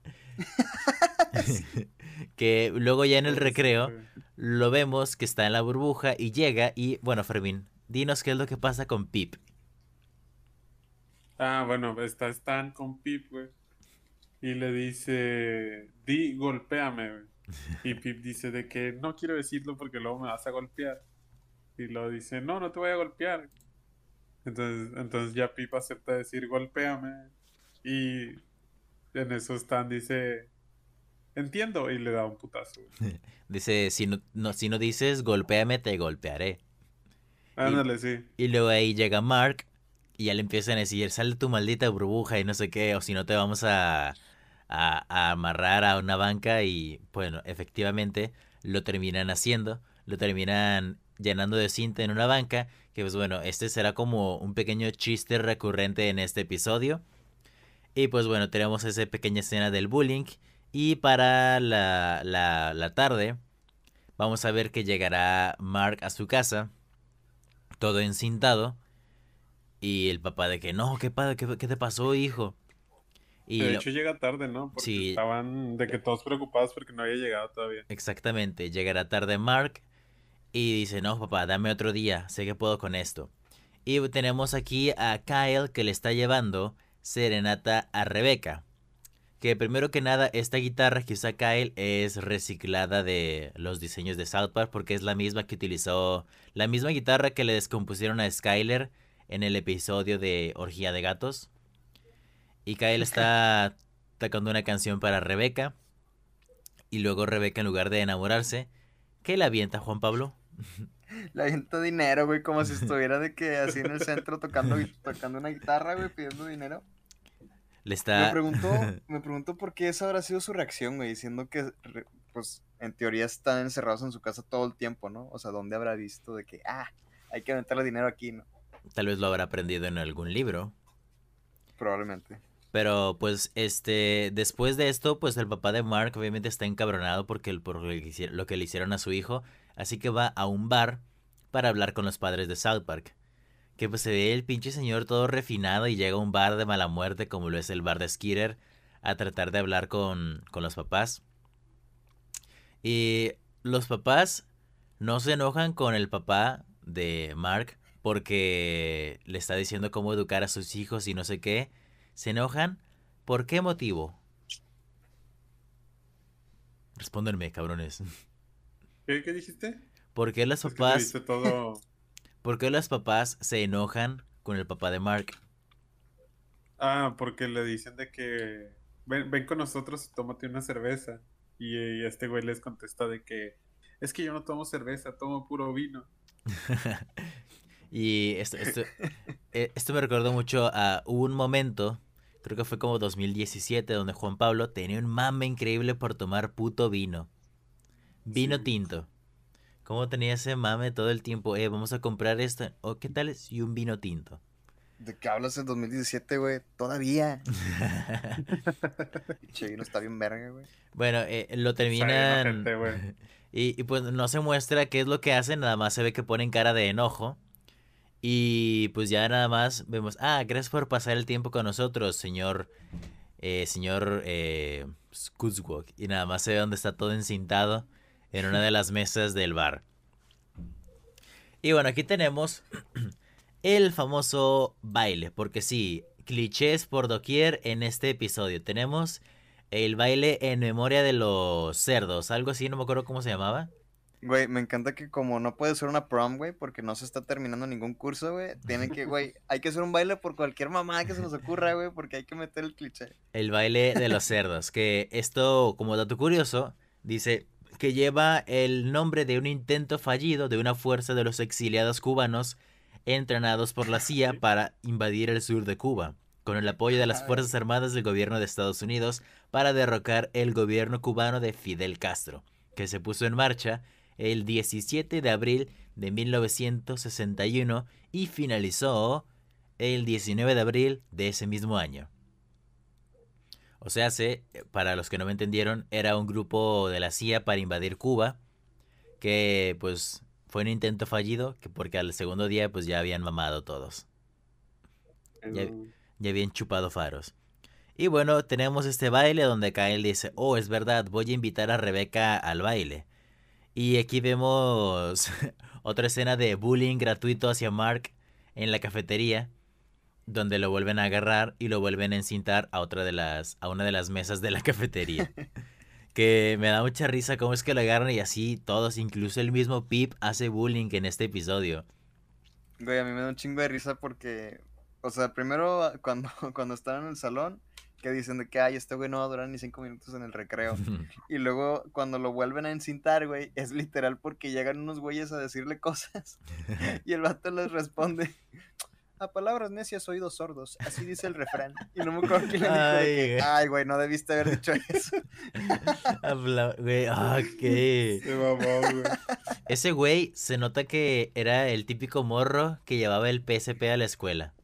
que luego ya en el recreo lo vemos que está en la burbuja y llega y, bueno, Fermín, dinos qué es lo que pasa con Pip. Ah, bueno, está Stan con Pip, güey. Y le dice, di, golpéame, güey. [laughs] Y Pip dice de que no quiero decirlo porque luego me vas a golpear. Y luego dice, no, no te voy a golpear. Entonces, entonces ya Pip acepta decir, golpéame. Y en eso Stan dice, entiendo, y le da un putazo. [laughs] Dice, si no, no- si no dices golpéame, te golpearé. Ándale, sí. Y luego ahí llega Mark y ya le empiezan a decir, sal de tu maldita burbuja y no sé qué, o si no te vamos a, a, amarrar a una banca y bueno, efectivamente lo terminan haciendo, lo terminan llenando de cinta en una banca, que pues bueno, este será como un pequeño chiste recurrente en este episodio. Y pues bueno, tenemos esa pequeña escena del bullying y para la, la, tarde vamos a ver que llegará Mark a su casa todo encintado. Y el papá de que, no, ¿qué, qué, qué te pasó, hijo? Y De lo- hecho llega tarde, ¿no? Porque Sí. estaban de que todos preocupados porque no había llegado todavía. exactamente, llegará tarde Mark y dice, no, papá, dame otro día, sé que puedo con esto. Y tenemos aquí a Kyle que le está llevando serenata a Rebeca. Que primero que nada, esta guitarra que usa Kyle es reciclada de los diseños de South Park porque es la misma que utilizó, la misma guitarra que le descompusieron a Skyler en el episodio de Orgía de Gatos. Y Kyle está tocando una canción para Rebeca. Y luego Rebeca, en lugar de enamorarse, ¿qué le avienta Juan Pablo? [laughs] Le avienta dinero, güey, como si [laughs] estuviera de que así en el centro tocando, tocando una guitarra, güey, pidiendo dinero. Le Me está... preguntó, [laughs] me preguntó por qué esa habrá sido su reacción, güey, diciendo que, pues, en teoría están encerrados en su casa todo el tiempo, ¿no? O sea, ¿dónde habrá visto de que, ah, hay que aventarle dinero aquí, ¿no? Tal vez lo habrá aprendido en algún libro. Probablemente. Pero pues este, después de esto, pues el papá de Mark obviamente está encabronado porque el, por lo que, le hicieron a su hijo. Así que va a un bar para hablar con los padres de South Park. Que pues se ve el pinche señor todo refinado y llega a un bar de mala muerte como lo es el bar de Skeeter a tratar de hablar con, con los papás. Y los papás no se enojan con el papá de Mark porque le está diciendo cómo educar a sus hijos y no sé qué. Se enojan. ¿Por qué motivo? Respóndenme, cabrones. ¿Qué, qué dijiste? ¿Por qué Es que te papás, viste todo... [laughs] por qué los papás se enojan con el papá de Mark? Ah, porque le dicen de que ven, ven con nosotros y tómate una cerveza. Y, y este güey les contesta de que es que yo no tomo cerveza, tomo puro vino. [laughs] Y esto, esto, [laughs] eh, esto me recordó mucho a hubo un momento, creo que fue como 2017, donde Juan Pablo tenía un mame increíble por tomar puto vino. Vino Sí. tinto. ¿Cómo tenía ese mame todo el tiempo? Eh, vamos a comprar esto. ¿O qué tal si un vino tinto? ¿De qué hablas en 2017, güey? Todavía. [laughs] Che, vino está bien verga, güey. Bueno, eh, lo terminan. [laughs] Y, y pues no se muestra qué es lo que hacen, nada más se ve que ponen cara de enojo. Y pues ya nada más vemos, ah, gracias por pasar el tiempo con nosotros, señor, eh, señor eh. Y nada más se ve donde está todo encintado en una de las mesas del bar. Y bueno, aquí tenemos [clears throat] el famoso baile, porque sí, clichés por doquier en este episodio. Tenemos el baile en memoria de los cerdos, algo así, no me acuerdo cómo se llamaba. Güey, me encanta que como no puede ser una prom, güey, porque no se está terminando ningún curso, güey, tienen que, güey, hay que hacer un baile por cualquier mamá que se nos ocurra, güey, porque hay que meter el cliché. El baile de los cerdos, que esto, como dato curioso, dice que lleva el nombre de un intento fallido de una fuerza de los exiliados cubanos entrenados por la CIA para invadir el sur de Cuba, con el apoyo de las Fuerzas Armadas del gobierno de Estados Unidos para derrocar el gobierno cubano de Fidel Castro, que se puso en marcha el 17 de abril de 1961 y finalizó el 19 de abril de ese mismo año. O sea, se, para los que no me entendieron, era un grupo de la CIA para invadir Cuba, que pues fue un intento fallido, que porque al segundo día pues ya habían mamado todos. Ya, ya habían chupado faros. Y bueno, tenemos este baile donde Kyle dice, oh, es verdad, voy a invitar a Rebeca al baile. Y aquí vemos [laughs] otra escena de bullying gratuito hacia Mark en la cafetería, donde lo vuelven a agarrar y lo vuelven a encintar a otra de las a una de las mesas de la cafetería. [laughs] que me da mucha risa cómo es que lo agarran y así todos, incluso el mismo Pip hace bullying en este episodio. Güey, a mí me da un chingo de risa porque, o sea, primero cuando, [laughs] cuando están en el salón, que dicen de que, ay, este güey no va a durar ni cinco minutos en el recreo. [laughs] y luego cuando lo vuelven a encintar, güey, es literal porque llegan unos güeyes a decirle cosas. [laughs] y el vato les responde, a palabras necias, oídos sordos. Así dice el refrán. Y no me acuerdo quién le dijo de que, ay, güey, no debiste haber dicho [laughs] eso. Habla, güey, ah, qué. Se mamó, güey. Ese güey se nota que era el típico morro que llevaba el PSP a la escuela.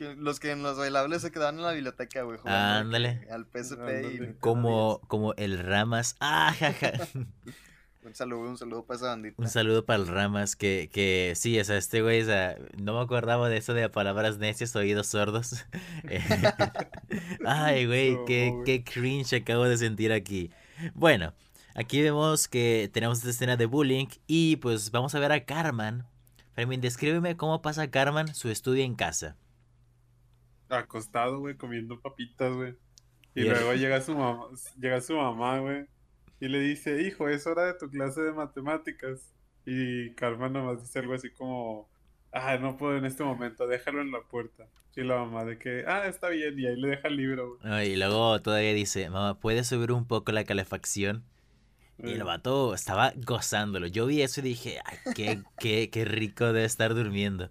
Que los que en los bailables se quedaban en la biblioteca, güey. Ándale. Al PSP y... Ándale. Como, como el Ramas. Ah, jaja. 10. [laughs] Un saludo, un saludo para esa bandita. Un saludo para el Ramas, que, que sí, o sea, este güey, o sea, no me acordaba de eso de palabras necias, oídos sordos. [laughs] Ay, [laughs] güey, No, qué, güey. qué cringe acabo de sentir aquí. Bueno, aquí vemos que tenemos esta escena de bullying y pues vamos a ver a Carmen. Fermín, descríbeme cómo pasa Carmen su estudio en casa. Acostado, güey, comiendo papitas, güey. Y luego llega su mamá, llega su mamá, güey, y le dice, hijo, es hora de tu clase de matemáticas. Y Carmen nomás dice algo así como, ah, no puedo en este momento, déjalo en la puerta. Y la mamá de que, ah, está bien, y ahí le deja el libro, güey. Ay, Y luego todavía dice, mamá, ¿puedes subir un poco la calefacción? Y el Eh, vato estaba gozándolo. Yo vi eso y dije, ay, qué, qué, qué rico debe estar durmiendo.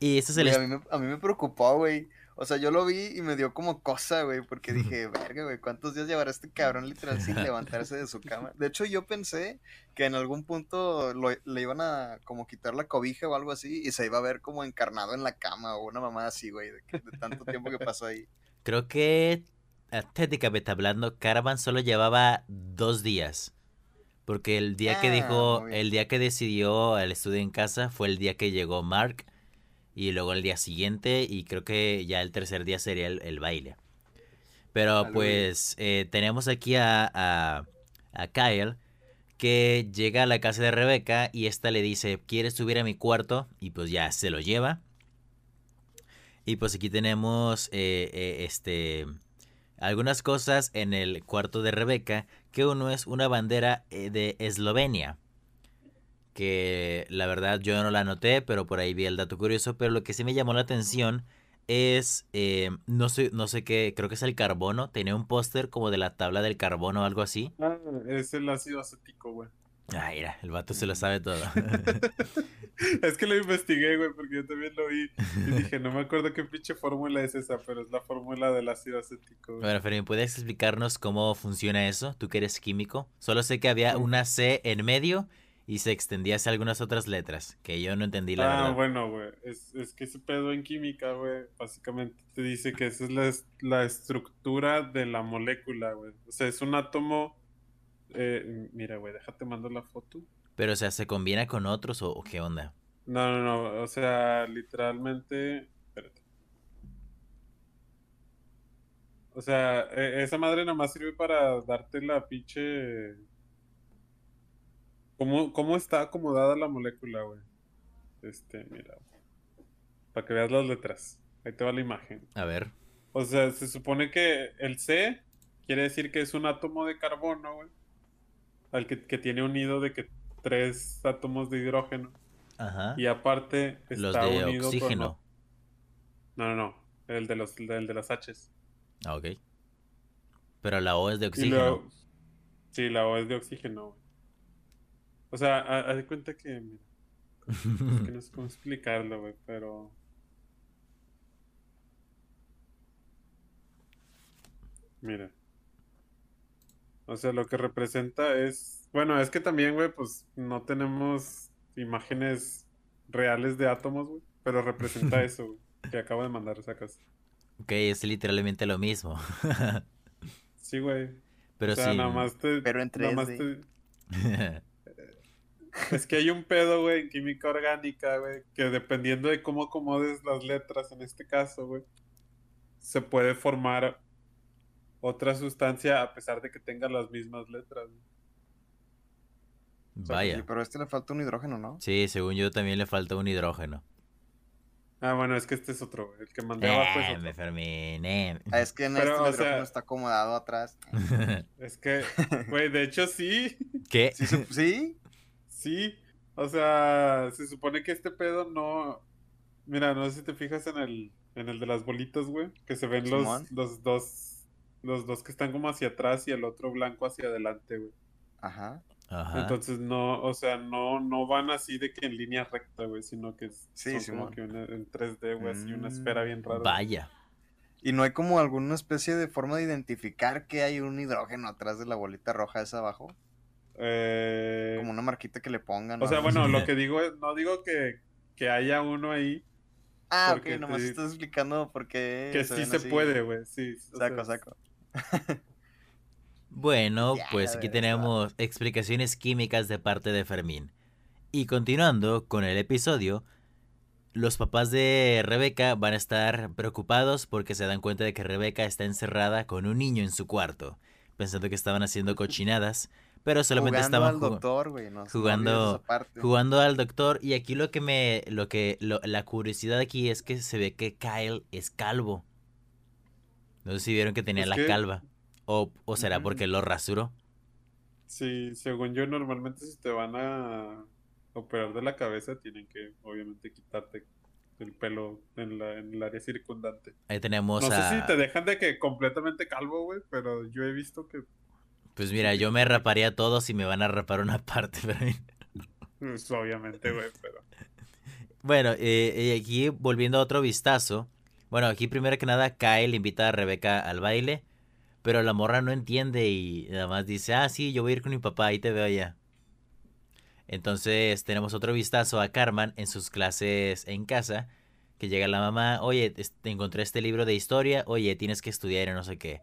Y Güey, les... a, mí me, a mí me preocupó, güey. O sea, yo lo vi y me dio como cosa, güey, porque dije, verga, güey, ¿cuántos días llevará este cabrón literal sin levantarse de su cama? De hecho, yo pensé que en algún punto lo- le iban a como quitar la cobija o algo así y se iba a ver como encarnado en la cama o una mamá así, güey, de, de tanto tiempo que pasó ahí. Creo que estéticamente hablando, Caravan solo llevaba dos días. Porque el día que Ah, dijo, el día que decidió el estudio en casa fue el día que llegó Mark. Y luego el día siguiente, y creo que ya el tercer día sería el, el baile. Pero pues eh, tenemos aquí a, a, a Kyle que llega a la casa de Rebeca y esta le dice, ¿quieres subir a mi cuarto? Y pues ya se lo lleva. Y pues aquí tenemos eh, eh, este algunas cosas en el cuarto de Rebeca, que uno es una bandera de Eslovenia. Que la verdad yo no la noté, pero por ahí vi el dato curioso. Pero lo que sí me llamó la atención es, eh, no sé, no sé qué, creo que es el carbono. Tenía un póster como de la tabla del carbono o algo así. ah, es el ácido acético, güey. Ah, mira, el vato se lo sabe todo. [laughs] Es que lo investigué, güey, porque yo también lo vi. Y [laughs] dije, no me acuerdo qué pinche fórmula es esa, pero es la fórmula del ácido acético, güey. Bueno, Fermín, ¿puedes explicarnos cómo funciona eso? Tú que eres químico. Solo sé que había una C en medio y se extendía hacia algunas otras letras, que yo no entendí la Ah, verdad. bueno, güey. Es, es que ese pedo en química, güey, básicamente te dice que esa es la, la estructura de la molécula, güey. O sea, es un átomo. eh, mira, güey, déjate mando la foto. Pero, o sea, ¿se combina con otros o, o qué onda? No, no, no. O sea, literalmente. Espérate. O sea, e- esa madre nomás sirve para darte la pinche. ¿Cómo, cómo está acomodada la molécula, güey? Este, mira. Para que veas las letras. Ahí te va la imagen. A ver. O sea, se supone que el C quiere decir que es un átomo de carbono, güey. Al que, que tiene unido de que tres átomos de hidrógeno. Ajá. Y aparte Los está de unido con oxígeno. No, no, no. El de los, el de las H's. Ah, ok. Pero la O es de oxígeno. Sí, la O es de oxígeno, güey. O sea, ha- haz de cuenta que. mira, es que no sé cómo explicarlo, güey, pero. Mira. O sea, lo que representa es. Bueno, es que también, güey, pues no tenemos imágenes reales de átomos, güey. Pero representa [laughs] eso, güey. Que acabo de mandar esa casa. ok, es literalmente lo mismo. Sí, güey. Pero o sea, sí. nada más te. Pero en nada más 3D. te- [laughs] Es que hay un pedo, güey, en química orgánica, güey, que dependiendo de cómo acomodes las letras en este caso, güey, se puede formar otra sustancia a pesar de que tenga las mismas letras. O sea, Vaya. pero a este le falta un hidrógeno, ¿no? Sí, según yo también le falta un hidrógeno. Ah, bueno, es que este es otro, güey. El que mandé abajo es Eh, otro. me Fermín, eh. Ah, es que en Pero, este o el hidrógeno sea- está acomodado atrás. [laughs] Es que, güey, de hecho sí, ¿Qué? ¿Sí? ¿Sí? Sí. O sea, se supone que este pedo no... Mira, no sé si te fijas en el, en el de las bolitas, güey, que se ven los, los dos, los dos que están como hacia atrás y el otro blanco hacia adelante, güey. Ajá. Ajá. Entonces no, o sea, no, no van así de que en línea recta, güey, sino que es- Sí, son como Simón. que una- en 3D, güey, así una esfera bien rara. Vaya. ¿Y no hay como alguna especie de forma de identificar que hay un hidrógeno atrás de la bolita roja esa abajo? Eh, Como una marquita que le pongan. o sea, bueno, lo que digo es, no digo que, que haya uno ahí, Ah, porque ok, nomás te- estás explicando por qué. que sí se así. puede, güey, sí. Saco, sea, saco. Bueno, [laughs] Ya, pues aquí verdad. tenemos explicaciones químicas de parte de Fermín. Y continuando con el episodio, los papás de Rebeca van a estar preocupados porque se dan cuenta de que Rebeca está encerrada con un niño en su cuarto, pensando que estaban haciendo cochinadas, pero solamente jugando estaban al jug- doctor, güey. No, jugando- jugando al doctor y aquí lo que me lo que lo- la curiosidad aquí es que se ve que Kyle es calvo. No sé si vieron que tenía Es la que- calva o, o será Ujú. porque lo rasuró. Sí, según yo, normalmente si te van a operar de la cabeza, tienen que, obviamente, quitarte el pelo en, la, en el área circundante. Ahí tenemos No sé si te dejan de que completamente calvo, güey, pero yo he visto que, Pues mira, yo me raparía todo si me van a rapar una [laughs] parte. pero- pues, obviamente, güey, pero... Bueno, eh, y aquí volviendo a otro vistazo. Bueno, aquí primero que nada Kyle invita a Rebeca al baile. Pero la morra no entiende y nada más dice, ah, sí, yo voy a ir con mi papá, ahí te veo allá. Entonces tenemos otro vistazo a Carmen en sus clases en casa. Que llega la mamá, oye, te encontré este libro de historia, oye, tienes que estudiar y no sé qué.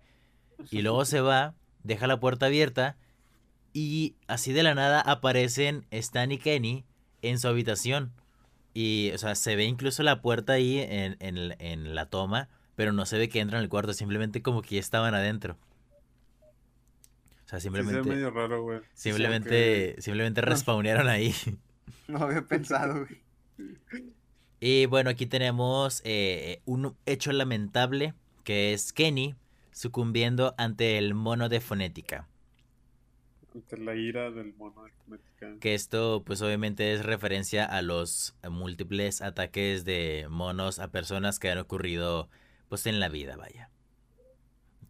Y luego se va, deja la puerta abierta y así de la nada aparecen Stan y Kenny en su habitación. Y, o sea, se ve incluso la puerta ahí en, en- en la toma, pero no se ve que entran al cuarto, simplemente como que ya estaban adentro. O sea, Sí, simplemente, medio raro, güey. simplemente, simplemente respawnearon ahí. [laughs] No había pensado, güey. Y bueno, aquí tenemos eh, un hecho lamentable, que es Kenny sucumbiendo ante el mono de fonética. Ante la ira del mono de fonética. Que esto pues obviamente es referencia a los múltiples ataques de monos a personas que han ocurrido pues en la vida, vaya.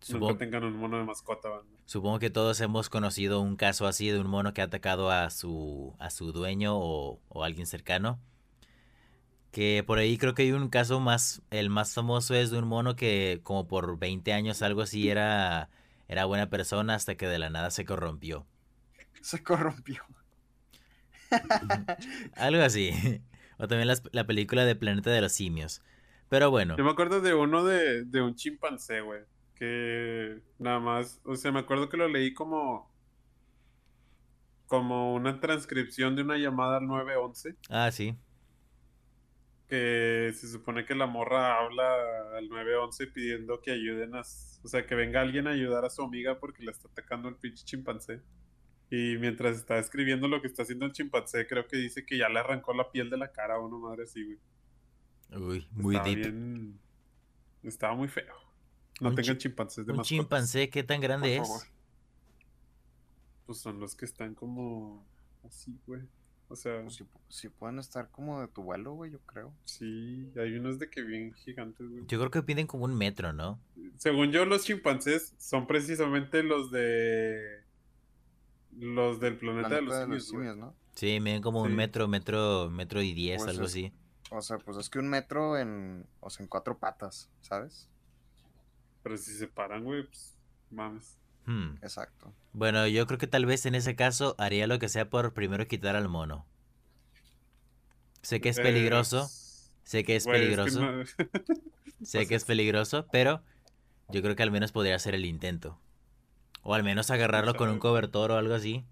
Supongo, Nunca tengan un mono de mascota, banda. supongo que todos hemos conocido un caso así de un mono que ha atacado a su, a su dueño o, o alguien cercano. Que por ahí creo que hay un caso más, el más famoso es de un mono que como por 20 años algo así era, era buena persona hasta que de la nada se corrompió. Se corrompió. Algo así. [laughs] O también las- la película de Planeta de los Simios. Pero bueno, Yo me acuerdo de uno de, de un chimpancé, güey. Que nada más, o sea, me acuerdo que lo leí como como una transcripción de una llamada al 911 Ah, sí. Que se supone que la morra habla al 911 pidiendo que ayuden a, o sea, que venga alguien a ayudar a su amiga porque la está atacando el pinche chimpancé. Y mientras está escribiendo lo que está haciendo el chimpancé, creo que dice que ya le arrancó la piel de la cara a una madre así, güey. Uy, muy Estaba deep. bien- Estaba muy feo. No Un tengan chi- chimpancés de Un mascotas. chimpancé, ¿qué tan grande Por es? favor. Pues son los que están como así, güey. O sea, Pues sí, sí pueden estar como de tu vuelo, güey, yo creo. sí, hay unos de que bien gigantes, güey. Yo creo que piden como un metro, ¿no? Según yo, los chimpancés son precisamente los de. Los del planeta, de los simios, simios, ¿no? Sí, miden como un metro, metro, metro y diez, Pues algo es- así. O sea, pues es que un metro en, o sea, en cuatro patas, ¿sabes? Pero si se paran, güey, pues mames. Hmm. Exacto. Bueno, yo creo que tal vez en ese caso haría lo que sea por primero quitar al mono. Sé que es Eh, peligroso, pues, sé que es que peligroso, no- [laughs] sé pues que es es- peligroso, pero yo creo que al menos podría hacer el intento. O al menos agarrarlo con un sabe. cobertor o algo así.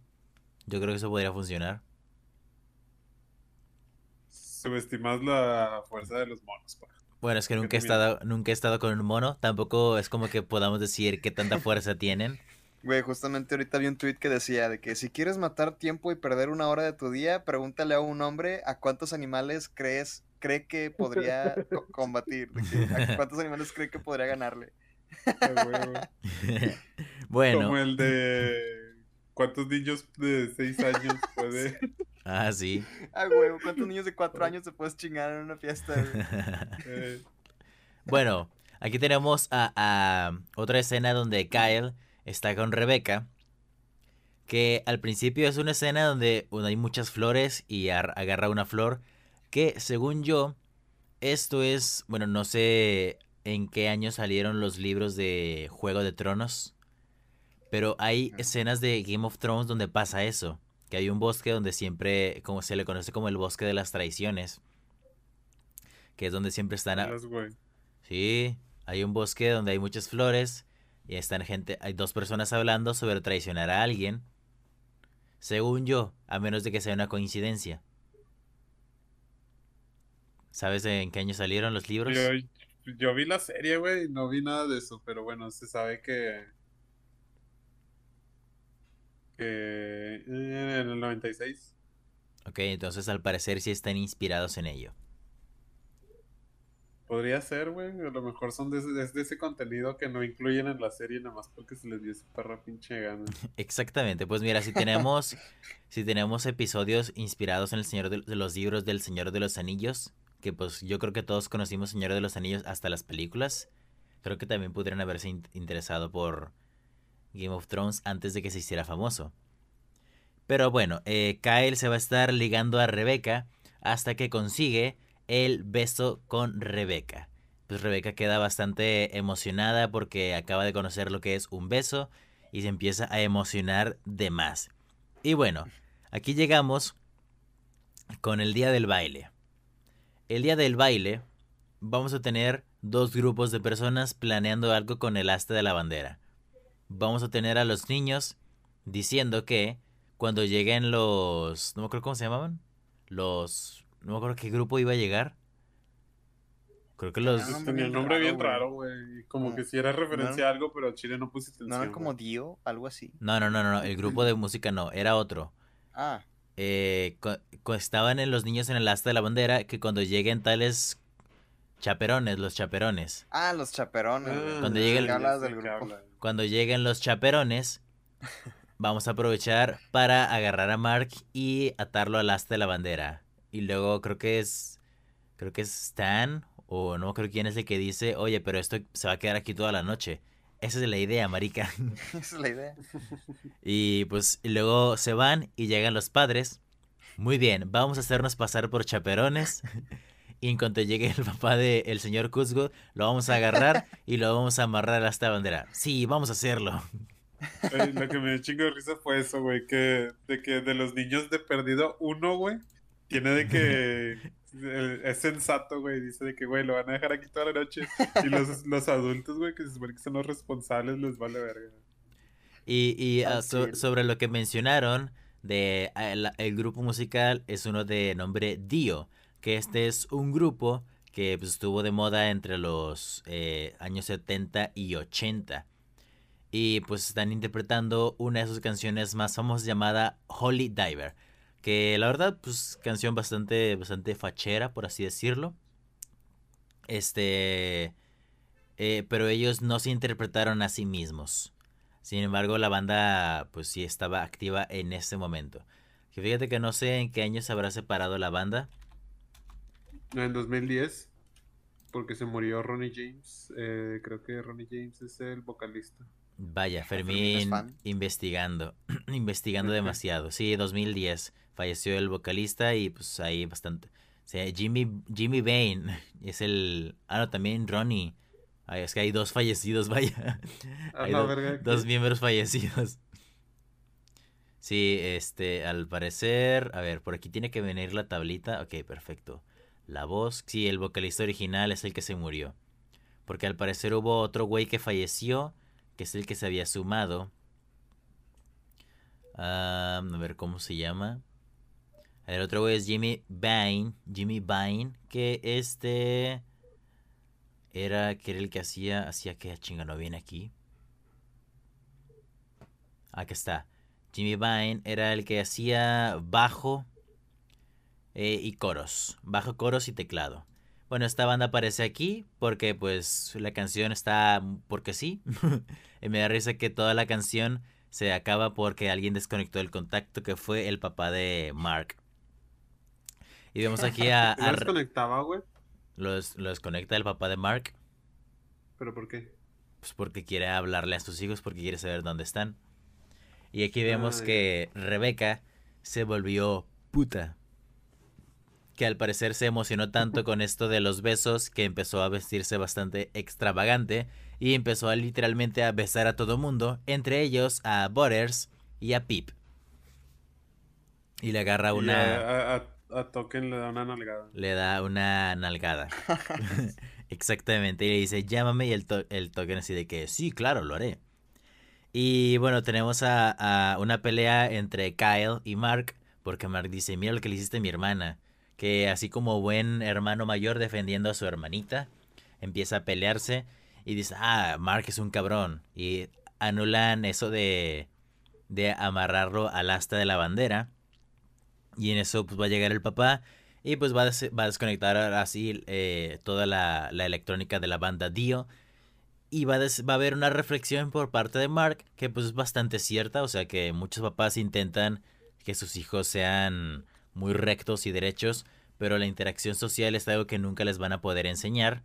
Yo creo que eso podría funcionar. Subestimas la fuerza de los monos, pa. Bueno, es que nunca he estado, nunca he estado con un mono, tampoco es como que podamos decir qué tanta fuerza tienen. Güey, justamente ahorita vi un tweet que decía de que si quieres matar tiempo y perder una hora de tu día, pregúntale a un hombre a cuántos animales crees cree que podría co- [laughs] combatir, de que a cuántos animales cree que podría ganarle. Huevo. [laughs] Bueno, Como el de. ¿Cuántos niños de 6 años puede.? [laughs] ah, sí. Ah, güey, ¿cuántos niños de cuatro [laughs] años te puedes chingar en una fiesta? eh, Bueno, aquí tenemos a, a otra escena donde Kyle está con Rebecca. Que al principio es una escena donde bueno, hay muchas flores y ar- agarra una flor. Que según yo, esto es. Bueno, no sé en qué año salieron los libros de Juego de Tronos. Pero hay escenas de Game of Thrones donde pasa eso. Que hay un bosque donde siempre. Como se le conoce como el bosque de las traiciones. Que es donde siempre están. a-. Sí, hay un bosque donde hay muchas flores y están gente, hay dos personas hablando sobre traicionar a alguien. Según yo, a menos de que sea una coincidencia. ¿Sabes en qué año salieron los libros? Yo, yo vi la serie, güey, y no vi nada de eso, pero bueno, se sabe que. Que. eh, en el 96. Ok, entonces al parecer sí están inspirados en ello. Podría ser, güey. A lo mejor son de ese, es de ese contenido que no incluyen en la serie nada más porque se les dio esa perra pinche gana. [laughs] Exactamente, pues mira, si tenemos, [laughs] si tenemos episodios inspirados en el Señor de, de los libros del Señor de los Anillos, que pues yo creo que todos conocimos Señor de los Anillos hasta las películas, creo que también pudieran haberse in- interesado por Game of Thrones antes de que se hiciera famoso. Pero bueno, eh, Kyle se va a estar ligando a Rebeca hasta que consigue el beso con Rebeca. Pues Rebeca queda bastante emocionada porque acaba de conocer lo que es un beso y se empieza a emocionar de más. Y bueno, aquí llegamos con el día del baile. El día del baile vamos a tener dos grupos de personas planeando algo con el asta de la bandera. Vamos a tener a los niños diciendo que cuando lleguen los... No me acuerdo cómo se llamaban. Los... No me acuerdo qué grupo iba a llegar. Creo que los... Tenía un bien nombre bien raro, raro, güey. Como No, que si era referencia a algo, pero a Chile no puse atención. ¿No eran como. Dio? Algo así. No, no, no, no, no, el grupo de música no, era otro. Ah, Eh, cu- cu- estaban en los niños en el asta de la bandera que cuando lleguen tales chaperones, los chaperones, ah, los chaperones. Ah. Cuando Ya llegue sé el- que ya hablas sé del grupo. habla. Cuando lleguen los chaperones, vamos a aprovechar para agarrar a Mark y atarlo al asta de la bandera. Y luego creo que es, creo que es Stan, o no creo quién es el que dice, oye, pero esto se va a quedar aquí toda la noche. Esa es la idea, marica. [laughs] Esa es la idea. Y pues y luego se van y llegan los padres. Muy bien, vamos a hacernos pasar por chaperones. Y en cuanto llegue el papá del señor Cuzgo, lo vamos a agarrar [laughs] y lo vamos a amarrar a esta bandera. Sí, vamos a hacerlo. Lo que me dio chingo de risa fue eso, güey, que de que de los niños de perdido, uno, güey, tiene de que [laughs] es sensato, güey, dice de que, güey, lo van a dejar aquí toda la noche. Y los, los adultos, güey, que se supone que son los responsables, les vale verga. Y, y, Al ah, so- sobre lo que mencionaron de eh, el, el grupo musical es uno de nombre Dio, que este es un grupo que pues, estuvo de moda entre los eh, años 70 y 80. Y pues están interpretando una de sus canciones más famosas llamada Holy Diver. Que la verdad, pues canción bastante, bastante fachera, por así decirlo. Este... eh, pero ellos no se interpretaron a sí mismos. Sin embargo, la banda pues sí estaba activa en ese momento. Que fíjate que no sé en qué año se habrá separado la banda. En 2010, porque se murió Ronnie James. eh, creo que Ronnie James es el vocalista. Vaya, Fermín es Fermín investigando, [clears throat] investigando demasiado. Sí, 2010 falleció el vocalista y pues ahí bastante. O sea, Jimmy, Jimmy Bain [laughs] es el... Ah, no, también Ronnie. Ay, es que hay dos fallecidos, [laughs] vaya. Hay do- verga, dos miembros fallecidos. Sí, este, al parecer, a ver, por aquí tiene que venir la tablita. Ok, perfecto. La voz, sí, el vocalista original es el que se murió. Porque al parecer hubo otro güey que falleció, que es el que se había sumado. Ah, a ver cómo se llama. El otro güey es Jimmy Bain, Jimmy Bain, que este era que era el que hacía, hacía que chinga no viene aquí. Aquí está. Jimmy Bain era el que hacía bajo eh, y coros, bajo coros y teclado. Bueno, esta banda aparece aquí porque pues la canción está porque sí. [laughs] y me da risa que toda la canción se acaba porque alguien desconectó el contacto que fue el papá de Mark. Y vemos aquí a... [laughs] ¿No a- los conectaba, güey? los, los conecta el papá de Mark. ¿Pero por qué? Pues porque quiere hablarle a sus hijos, porque quiere saber dónde están. Y aquí vemos Ah, que Rebeca se volvió puta. Que al parecer se emocionó tanto con esto de los besos que empezó a vestirse bastante extravagante y empezó a literalmente a besar a todo mundo, entre ellos a Butters y a Pip. Y le agarra Y una... a, a- a Token le da una nalgada. Le da una nalgada. [laughs] [laughs] Exactamente. Y le dice, llámame. Y el, to- el token así de que, sí, claro, lo haré. Y bueno, tenemos a, a una pelea entre Kyle y Mark. Porque Mark dice, mira lo que le hiciste a mi hermana. Que así como buen hermano mayor defendiendo a su hermanita, empieza a pelearse. Y dice, ah, Mark es un cabrón. Y anulan eso de, de amarrarlo al asta de la bandera. Y en eso pues va a llegar el papá y pues va a, a desconectar así eh, toda la, electrónica de la banda Dio. Y va a, va a haber una reflexión por parte de Mark que pues es bastante cierta. O sea que muchos papás intentan que sus hijos sean muy rectos y derechos. Pero la interacción social es algo que nunca les van a poder enseñar.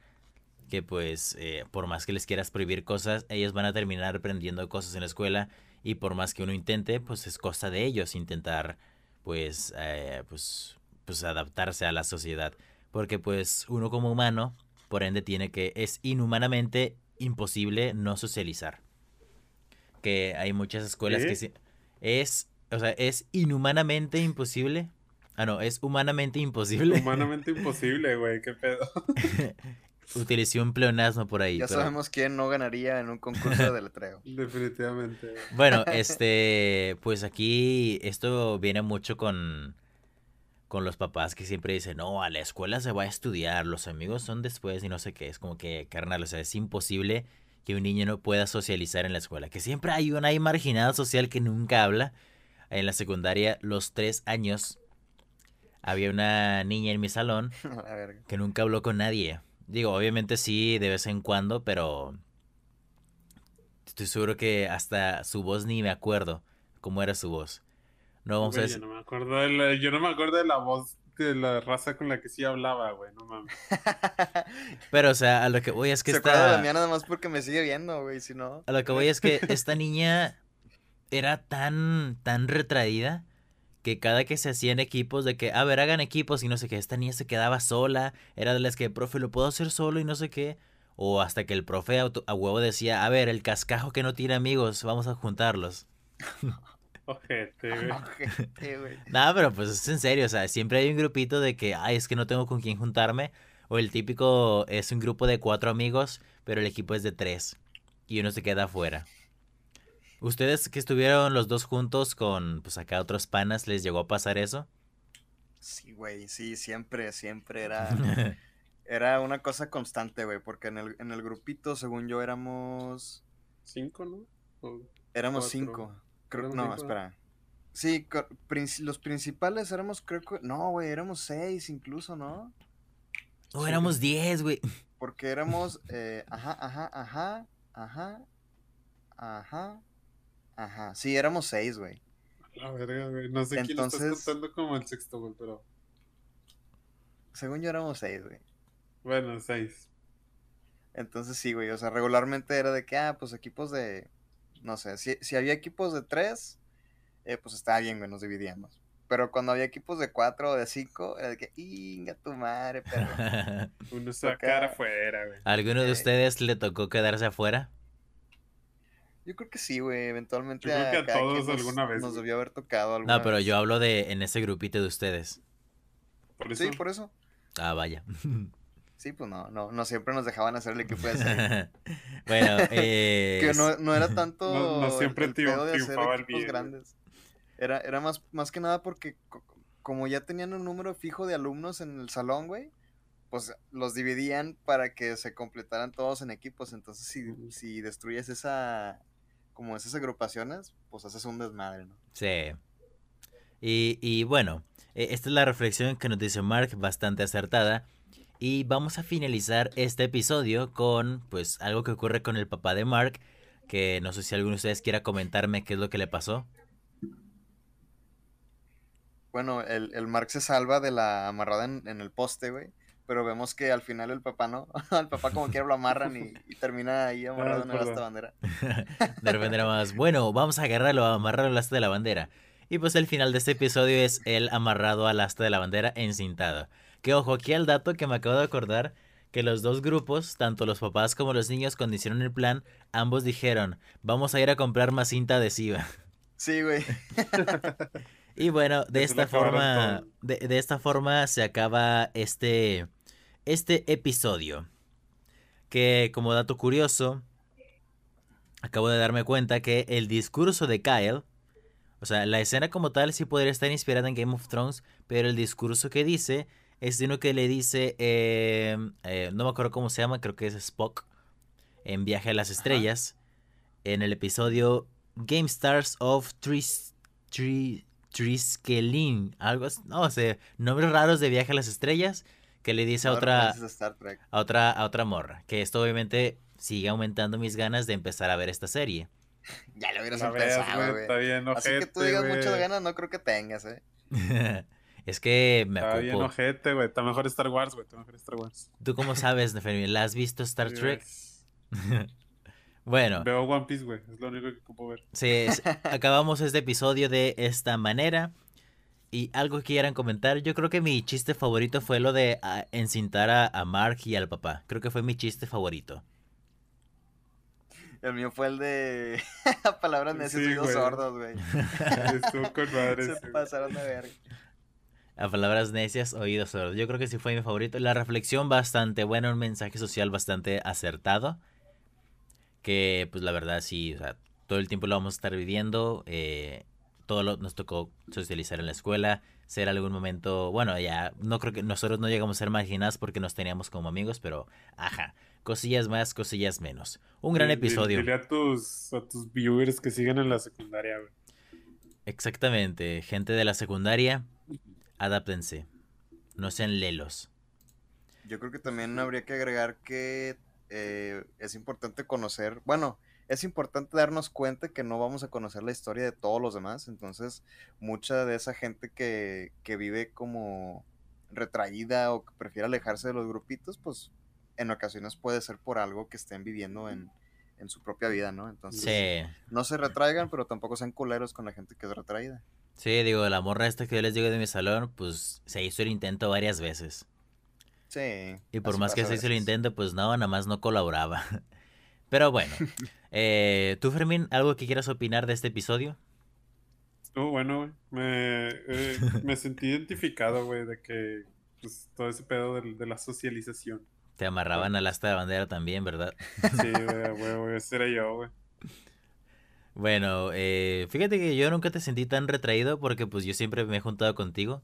Que pues eh, por más que les quieras prohibir cosas, ellos van a terminar aprendiendo cosas en la escuela. Y por más que uno intente, pues es cosa de ellos intentar pues, eh, pues, pues adaptarse a la sociedad. Porque pues uno como humano, por ende, tiene que, es inhumanamente imposible no socializar. Que hay muchas escuelas ¿Qué? que sí- es, o sea, es inhumanamente imposible. Ah, no, es humanamente imposible. [laughs] Humanamente imposible, güey, qué pedo. [laughs] Utilicé un pleonasmo por ahí. Ya pero- sabemos quién no ganaría en un concurso de letreo. [laughs] Definitivamente. Bueno, este, pues aquí esto viene mucho con, con los papás que siempre dicen, no, a la escuela se va a estudiar, los amigos son después y no sé qué. Es como que, carnal, o sea, es imposible que un niño no pueda socializar en la escuela. Que siempre hay una ahí marginada social que nunca habla. En la secundaria, los tres años, había una niña en mi salón [laughs] que nunca habló con nadie. Digo, obviamente sí, de vez en cuando, pero estoy seguro que hasta su voz ni me acuerdo cómo era su voz. No vamos a decir... yo no me acuerdo de la, yo no me acuerdo de la voz de la raza con la que sí hablaba, güey, no mames. [laughs] Pero, o sea, a lo que voy es que Se acuerda de esta... mí nada más porque me sigue viendo, güey, si no. A lo que voy es que esta niña era tan, tan retraída que cada que se hacían equipos de que, a ver, hagan equipos y no sé qué, esta niña se quedaba sola, era de las que, profe, lo puedo hacer solo y no sé qué. O hasta que el profe auto- a huevo decía, a ver, el cascajo que no tiene amigos, vamos a juntarlos. [laughs] Ojete, güey. Ojete, güey. [laughs] Nada, pero pues es en serio, o sea, siempre hay un grupito de que, ay, es que no tengo con quién juntarme. O el típico es un grupo de cuatro amigos, pero el equipo es de tres. Y uno se queda afuera. ¿Ustedes que estuvieron los dos juntos con, pues acá otros panas, les llegó a pasar eso? Sí, güey, sí, siempre, siempre era, [laughs] era una cosa constante, güey, porque en el, en el grupito, según yo, éramos, ¿Cinco, no? O- éramos Cuatro. cinco. Creo, Éramos no, cinco. espera. Sí, los principales éramos, creo que, no, güey, éramos seis incluso, ¿no? No, Sí, éramos 10, güey. Porque éramos, eh, ajá, ajá, ajá, ajá, ajá, ajá. Sí, éramos seis, güey. La verga, güey. No sé quién lo Entonces- estás contando como el sexto, güey, pero. Según yo éramos seis, güey. Bueno, seis. Entonces sí, güey, o sea, regularmente era de que, ah, pues equipos de, no sé, si, si había equipos de tres, eh, pues estaba bien, güey, nos dividíamos. Pero cuando había equipos de cuatro o de cinco, era de que, inga tu madre, pero... [laughs] Uno se va a quedar afuera, güey. ¿Alguno de Eh. ustedes le tocó quedarse afuera? Yo creo que sí, güey, eventualmente Yo creo que a todos nos- alguna vez, Nos debió haber tocado alguna No, pero vez. yo hablo de en ese grupito de ustedes. Por eso. Sí, por eso. Ah, vaya. [laughs] Sí, pues no, no, no siempre nos dejaban hacer el equipo de seis. [laughs] bueno, [laughs] eh, que no, no era tanto No- no siempre el triun- pedo de hacer triunfaba el equipos bien, grandes. Era, era más, más que nada porque co- como ya tenían un número fijo de alumnos en el salón, güey, pues los dividían para que se completaran todos en equipos. Entonces, si, si destruyes esa, como esas agrupaciones, pues haces un desmadre, ¿no? Sí. Y, y bueno, eh, esta es la reflexión que nos dice Mark, bastante acertada. Y vamos a finalizar este episodio con, pues, algo que ocurre con el papá de Mark. Que no sé si alguno de ustedes quiera comentarme qué es lo que le pasó. Bueno, el, el Mark se salva de la amarrada en, en el poste, güey. Pero vemos que al final el papá no. [laughs] al papá como quiera lo amarran y, y termina ahí amarrado Ah, en el asta bandera. [laughs] De repente era más, bueno, vamos a agarrarlo, a amarrarlo al asta de la bandera. Y pues el final de este episodio es él amarrado al asta de la bandera encintado. Que ojo, aquí al dato que me acabo de acordar, que los dos grupos, tanto los papás como los niños, cuando hicieron el plan, ambos dijeron, vamos a ir a comprar más cinta adhesiva. Sí, güey. [laughs] Y bueno, de esta forma, de, de esta forma se acaba este, este episodio. Que como dato curioso, acabo de darme cuenta que el discurso de Kyle, o sea, la escena como tal sí podría estar inspirada en Game of Thrones, pero el discurso que dice es de uno que le dice, eh, eh, no me acuerdo cómo se llama, creo que es Spock, en Viaje a las Estrellas, en el episodio Game Stars of Tris, Tri- Triskelin, algo así, no sé, nombres raros de Viaje a las Estrellas, que le dice a otra, a Star Trek. a otra, a otra morra. Que esto obviamente sigue aumentando mis ganas de empezar a ver esta serie. [laughs] Ya lo hubieras empezado, güey. güey. Está bien Así que tú ojete, digas güey. muchas ganas, no creo que tengas, eh. [laughs] es que me Está bien ojete, güey. Está mejor Star Wars, güey. Está mejor Star Wars. ¿Tú cómo sabes, Nefermi? ¿La has visto Star Sí, Trek? [laughs] bueno, Veo One Piece, güey. Es lo único que ocupo ver. sí, es- acabamos este episodio de esta manera. Y algo que quieran comentar, yo creo que mi chiste favorito fue lo de ah, encintar a, a Mark y al papá. Creo que fue mi chiste favorito. El mío fue el de [laughs] palabras necias oídos sordos, güey. [laughs] Estuvo con madre. Se pasaron de verga. A palabras necias, oídos sordos. Yo creo que sí fue mi favorito. La reflexión bastante buena, un mensaje social bastante acertado. Que pues la verdad sí, o sea, todo el tiempo lo vamos a estar viviendo. eh, todo lo, nos tocó socializar en la escuela. Ser algún momento, bueno, ya no creo que nosotros no llegamos a ser marginados porque nos teníamos como amigos, pero ajá, cosillas más, cosillas menos. Un gran Dile- episodio. Dile a tus, a tus viewers que siguen en la secundaria, güey. Exactamente, gente de la secundaria, adáptense. No sean lelos. Yo creo que también habría que agregar que eh, es importante conocer, bueno, es importante darnos cuenta que no vamos a conocer la historia de todos los demás, entonces mucha de esa gente que, que vive como retraída o que prefiere alejarse de los grupitos, pues en ocasiones puede ser por algo que estén viviendo en, en su propia vida, ¿no? Entonces, Sí. no se retraigan, pero tampoco sean culeros con la gente que es retraída. Sí, digo, la morra esta que yo les digo de mi salón, pues se hizo el intento varias veces. Sí. Y por más que se hizo el intento, pues no, nada más no colaboraba. [laughs] Pero bueno, eh, ¿tú, Fermín, algo que quieras opinar de este episodio? Estuvo bueno, güey. Me, eh, me sentí identificado, güey, de que pues, todo ese pedo de, de la socialización. Te amarraban al asta de bandera también, ¿verdad? Sí, güey, güey, güey, ese era yo, güey. Bueno, eh, fíjate que yo nunca te sentí tan retraído porque pues yo siempre me he juntado contigo.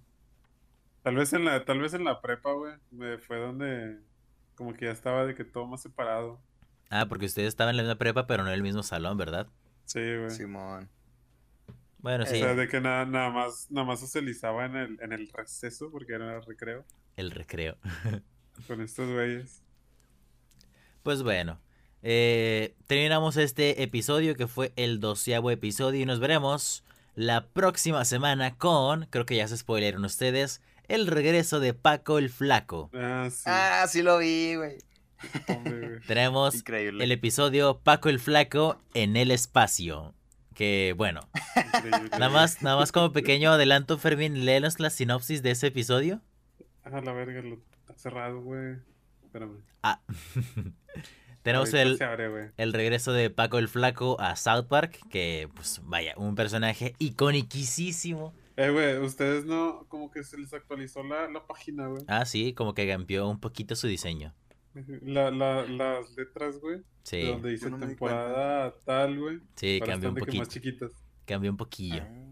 Tal vez en la, tal vez en la prepa, güey. me- Fue donde como que ya estaba de que todo más separado. Ah, porque ustedes estaban en la misma prepa, pero no en el mismo salón, ¿verdad? Sí, güey. Simón. Bueno, O sí, sea, de que nada, nada más, nada más socializaba en el, en el receso, porque era el recreo, el recreo. [laughs] con estos güeyes. Pues bueno, eh, terminamos este episodio que fue el doceavo episodio y nos veremos la próxima semana con, creo que ya se spoileron ustedes, el regreso de Paco el Flaco. Ah, sí. Ah, sí lo vi, güey. Hombre. Tenemos Increíble. el episodio Paco el Flaco en el espacio. Que bueno, Increíble. nada más, nada más como pequeño adelanto, Fermín, léenos la sinopsis de ese episodio. Ah, la verga, lo está cerrado, güey. Espérame. Ah, [laughs] tenemos el, abre, el regreso de Paco el Flaco a South Park, que pues vaya, un personaje iconiquísimo. Eh, güey, ustedes no, como que se les actualizó la, la página, güey. Ah, sí, como que cambió un poquito su diseño. La, la, las letras, güey. Sí, Donde dice no temporada tal, güey. sí, cambió un que más poquito. chiquitas. Cambió un poquillo. Ah.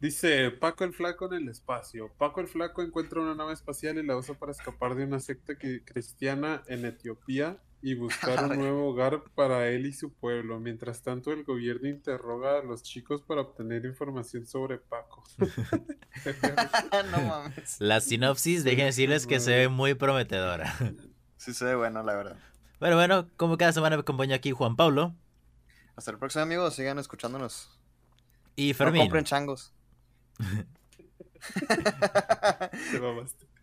Dice Paco el Flaco en el espacio. Paco el Flaco encuentra una nave espacial y la usa para escapar de una secta que- cristiana en Etiopía y buscar un [laughs] nuevo hogar para él y su pueblo. Mientras tanto, el gobierno interroga a los chicos para obtener información sobre Paco. [laughs] [laughs] no mames. La sinopsis, dejen decirles que se ve muy prometedora. Sí se ve bueno, la verdad. Pero bueno, como cada semana me acompaña aquí Juan Pablo Hasta el próximo, amigos. Sigan escuchándonos. y No Fermín. compren changos. [laughs]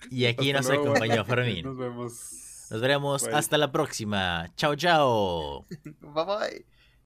Y aquí Hasta nos luego, acompañó. Fermín. Nos vemos. Nos veremos Bye. hasta la próxima. Chao, chao. bye bye.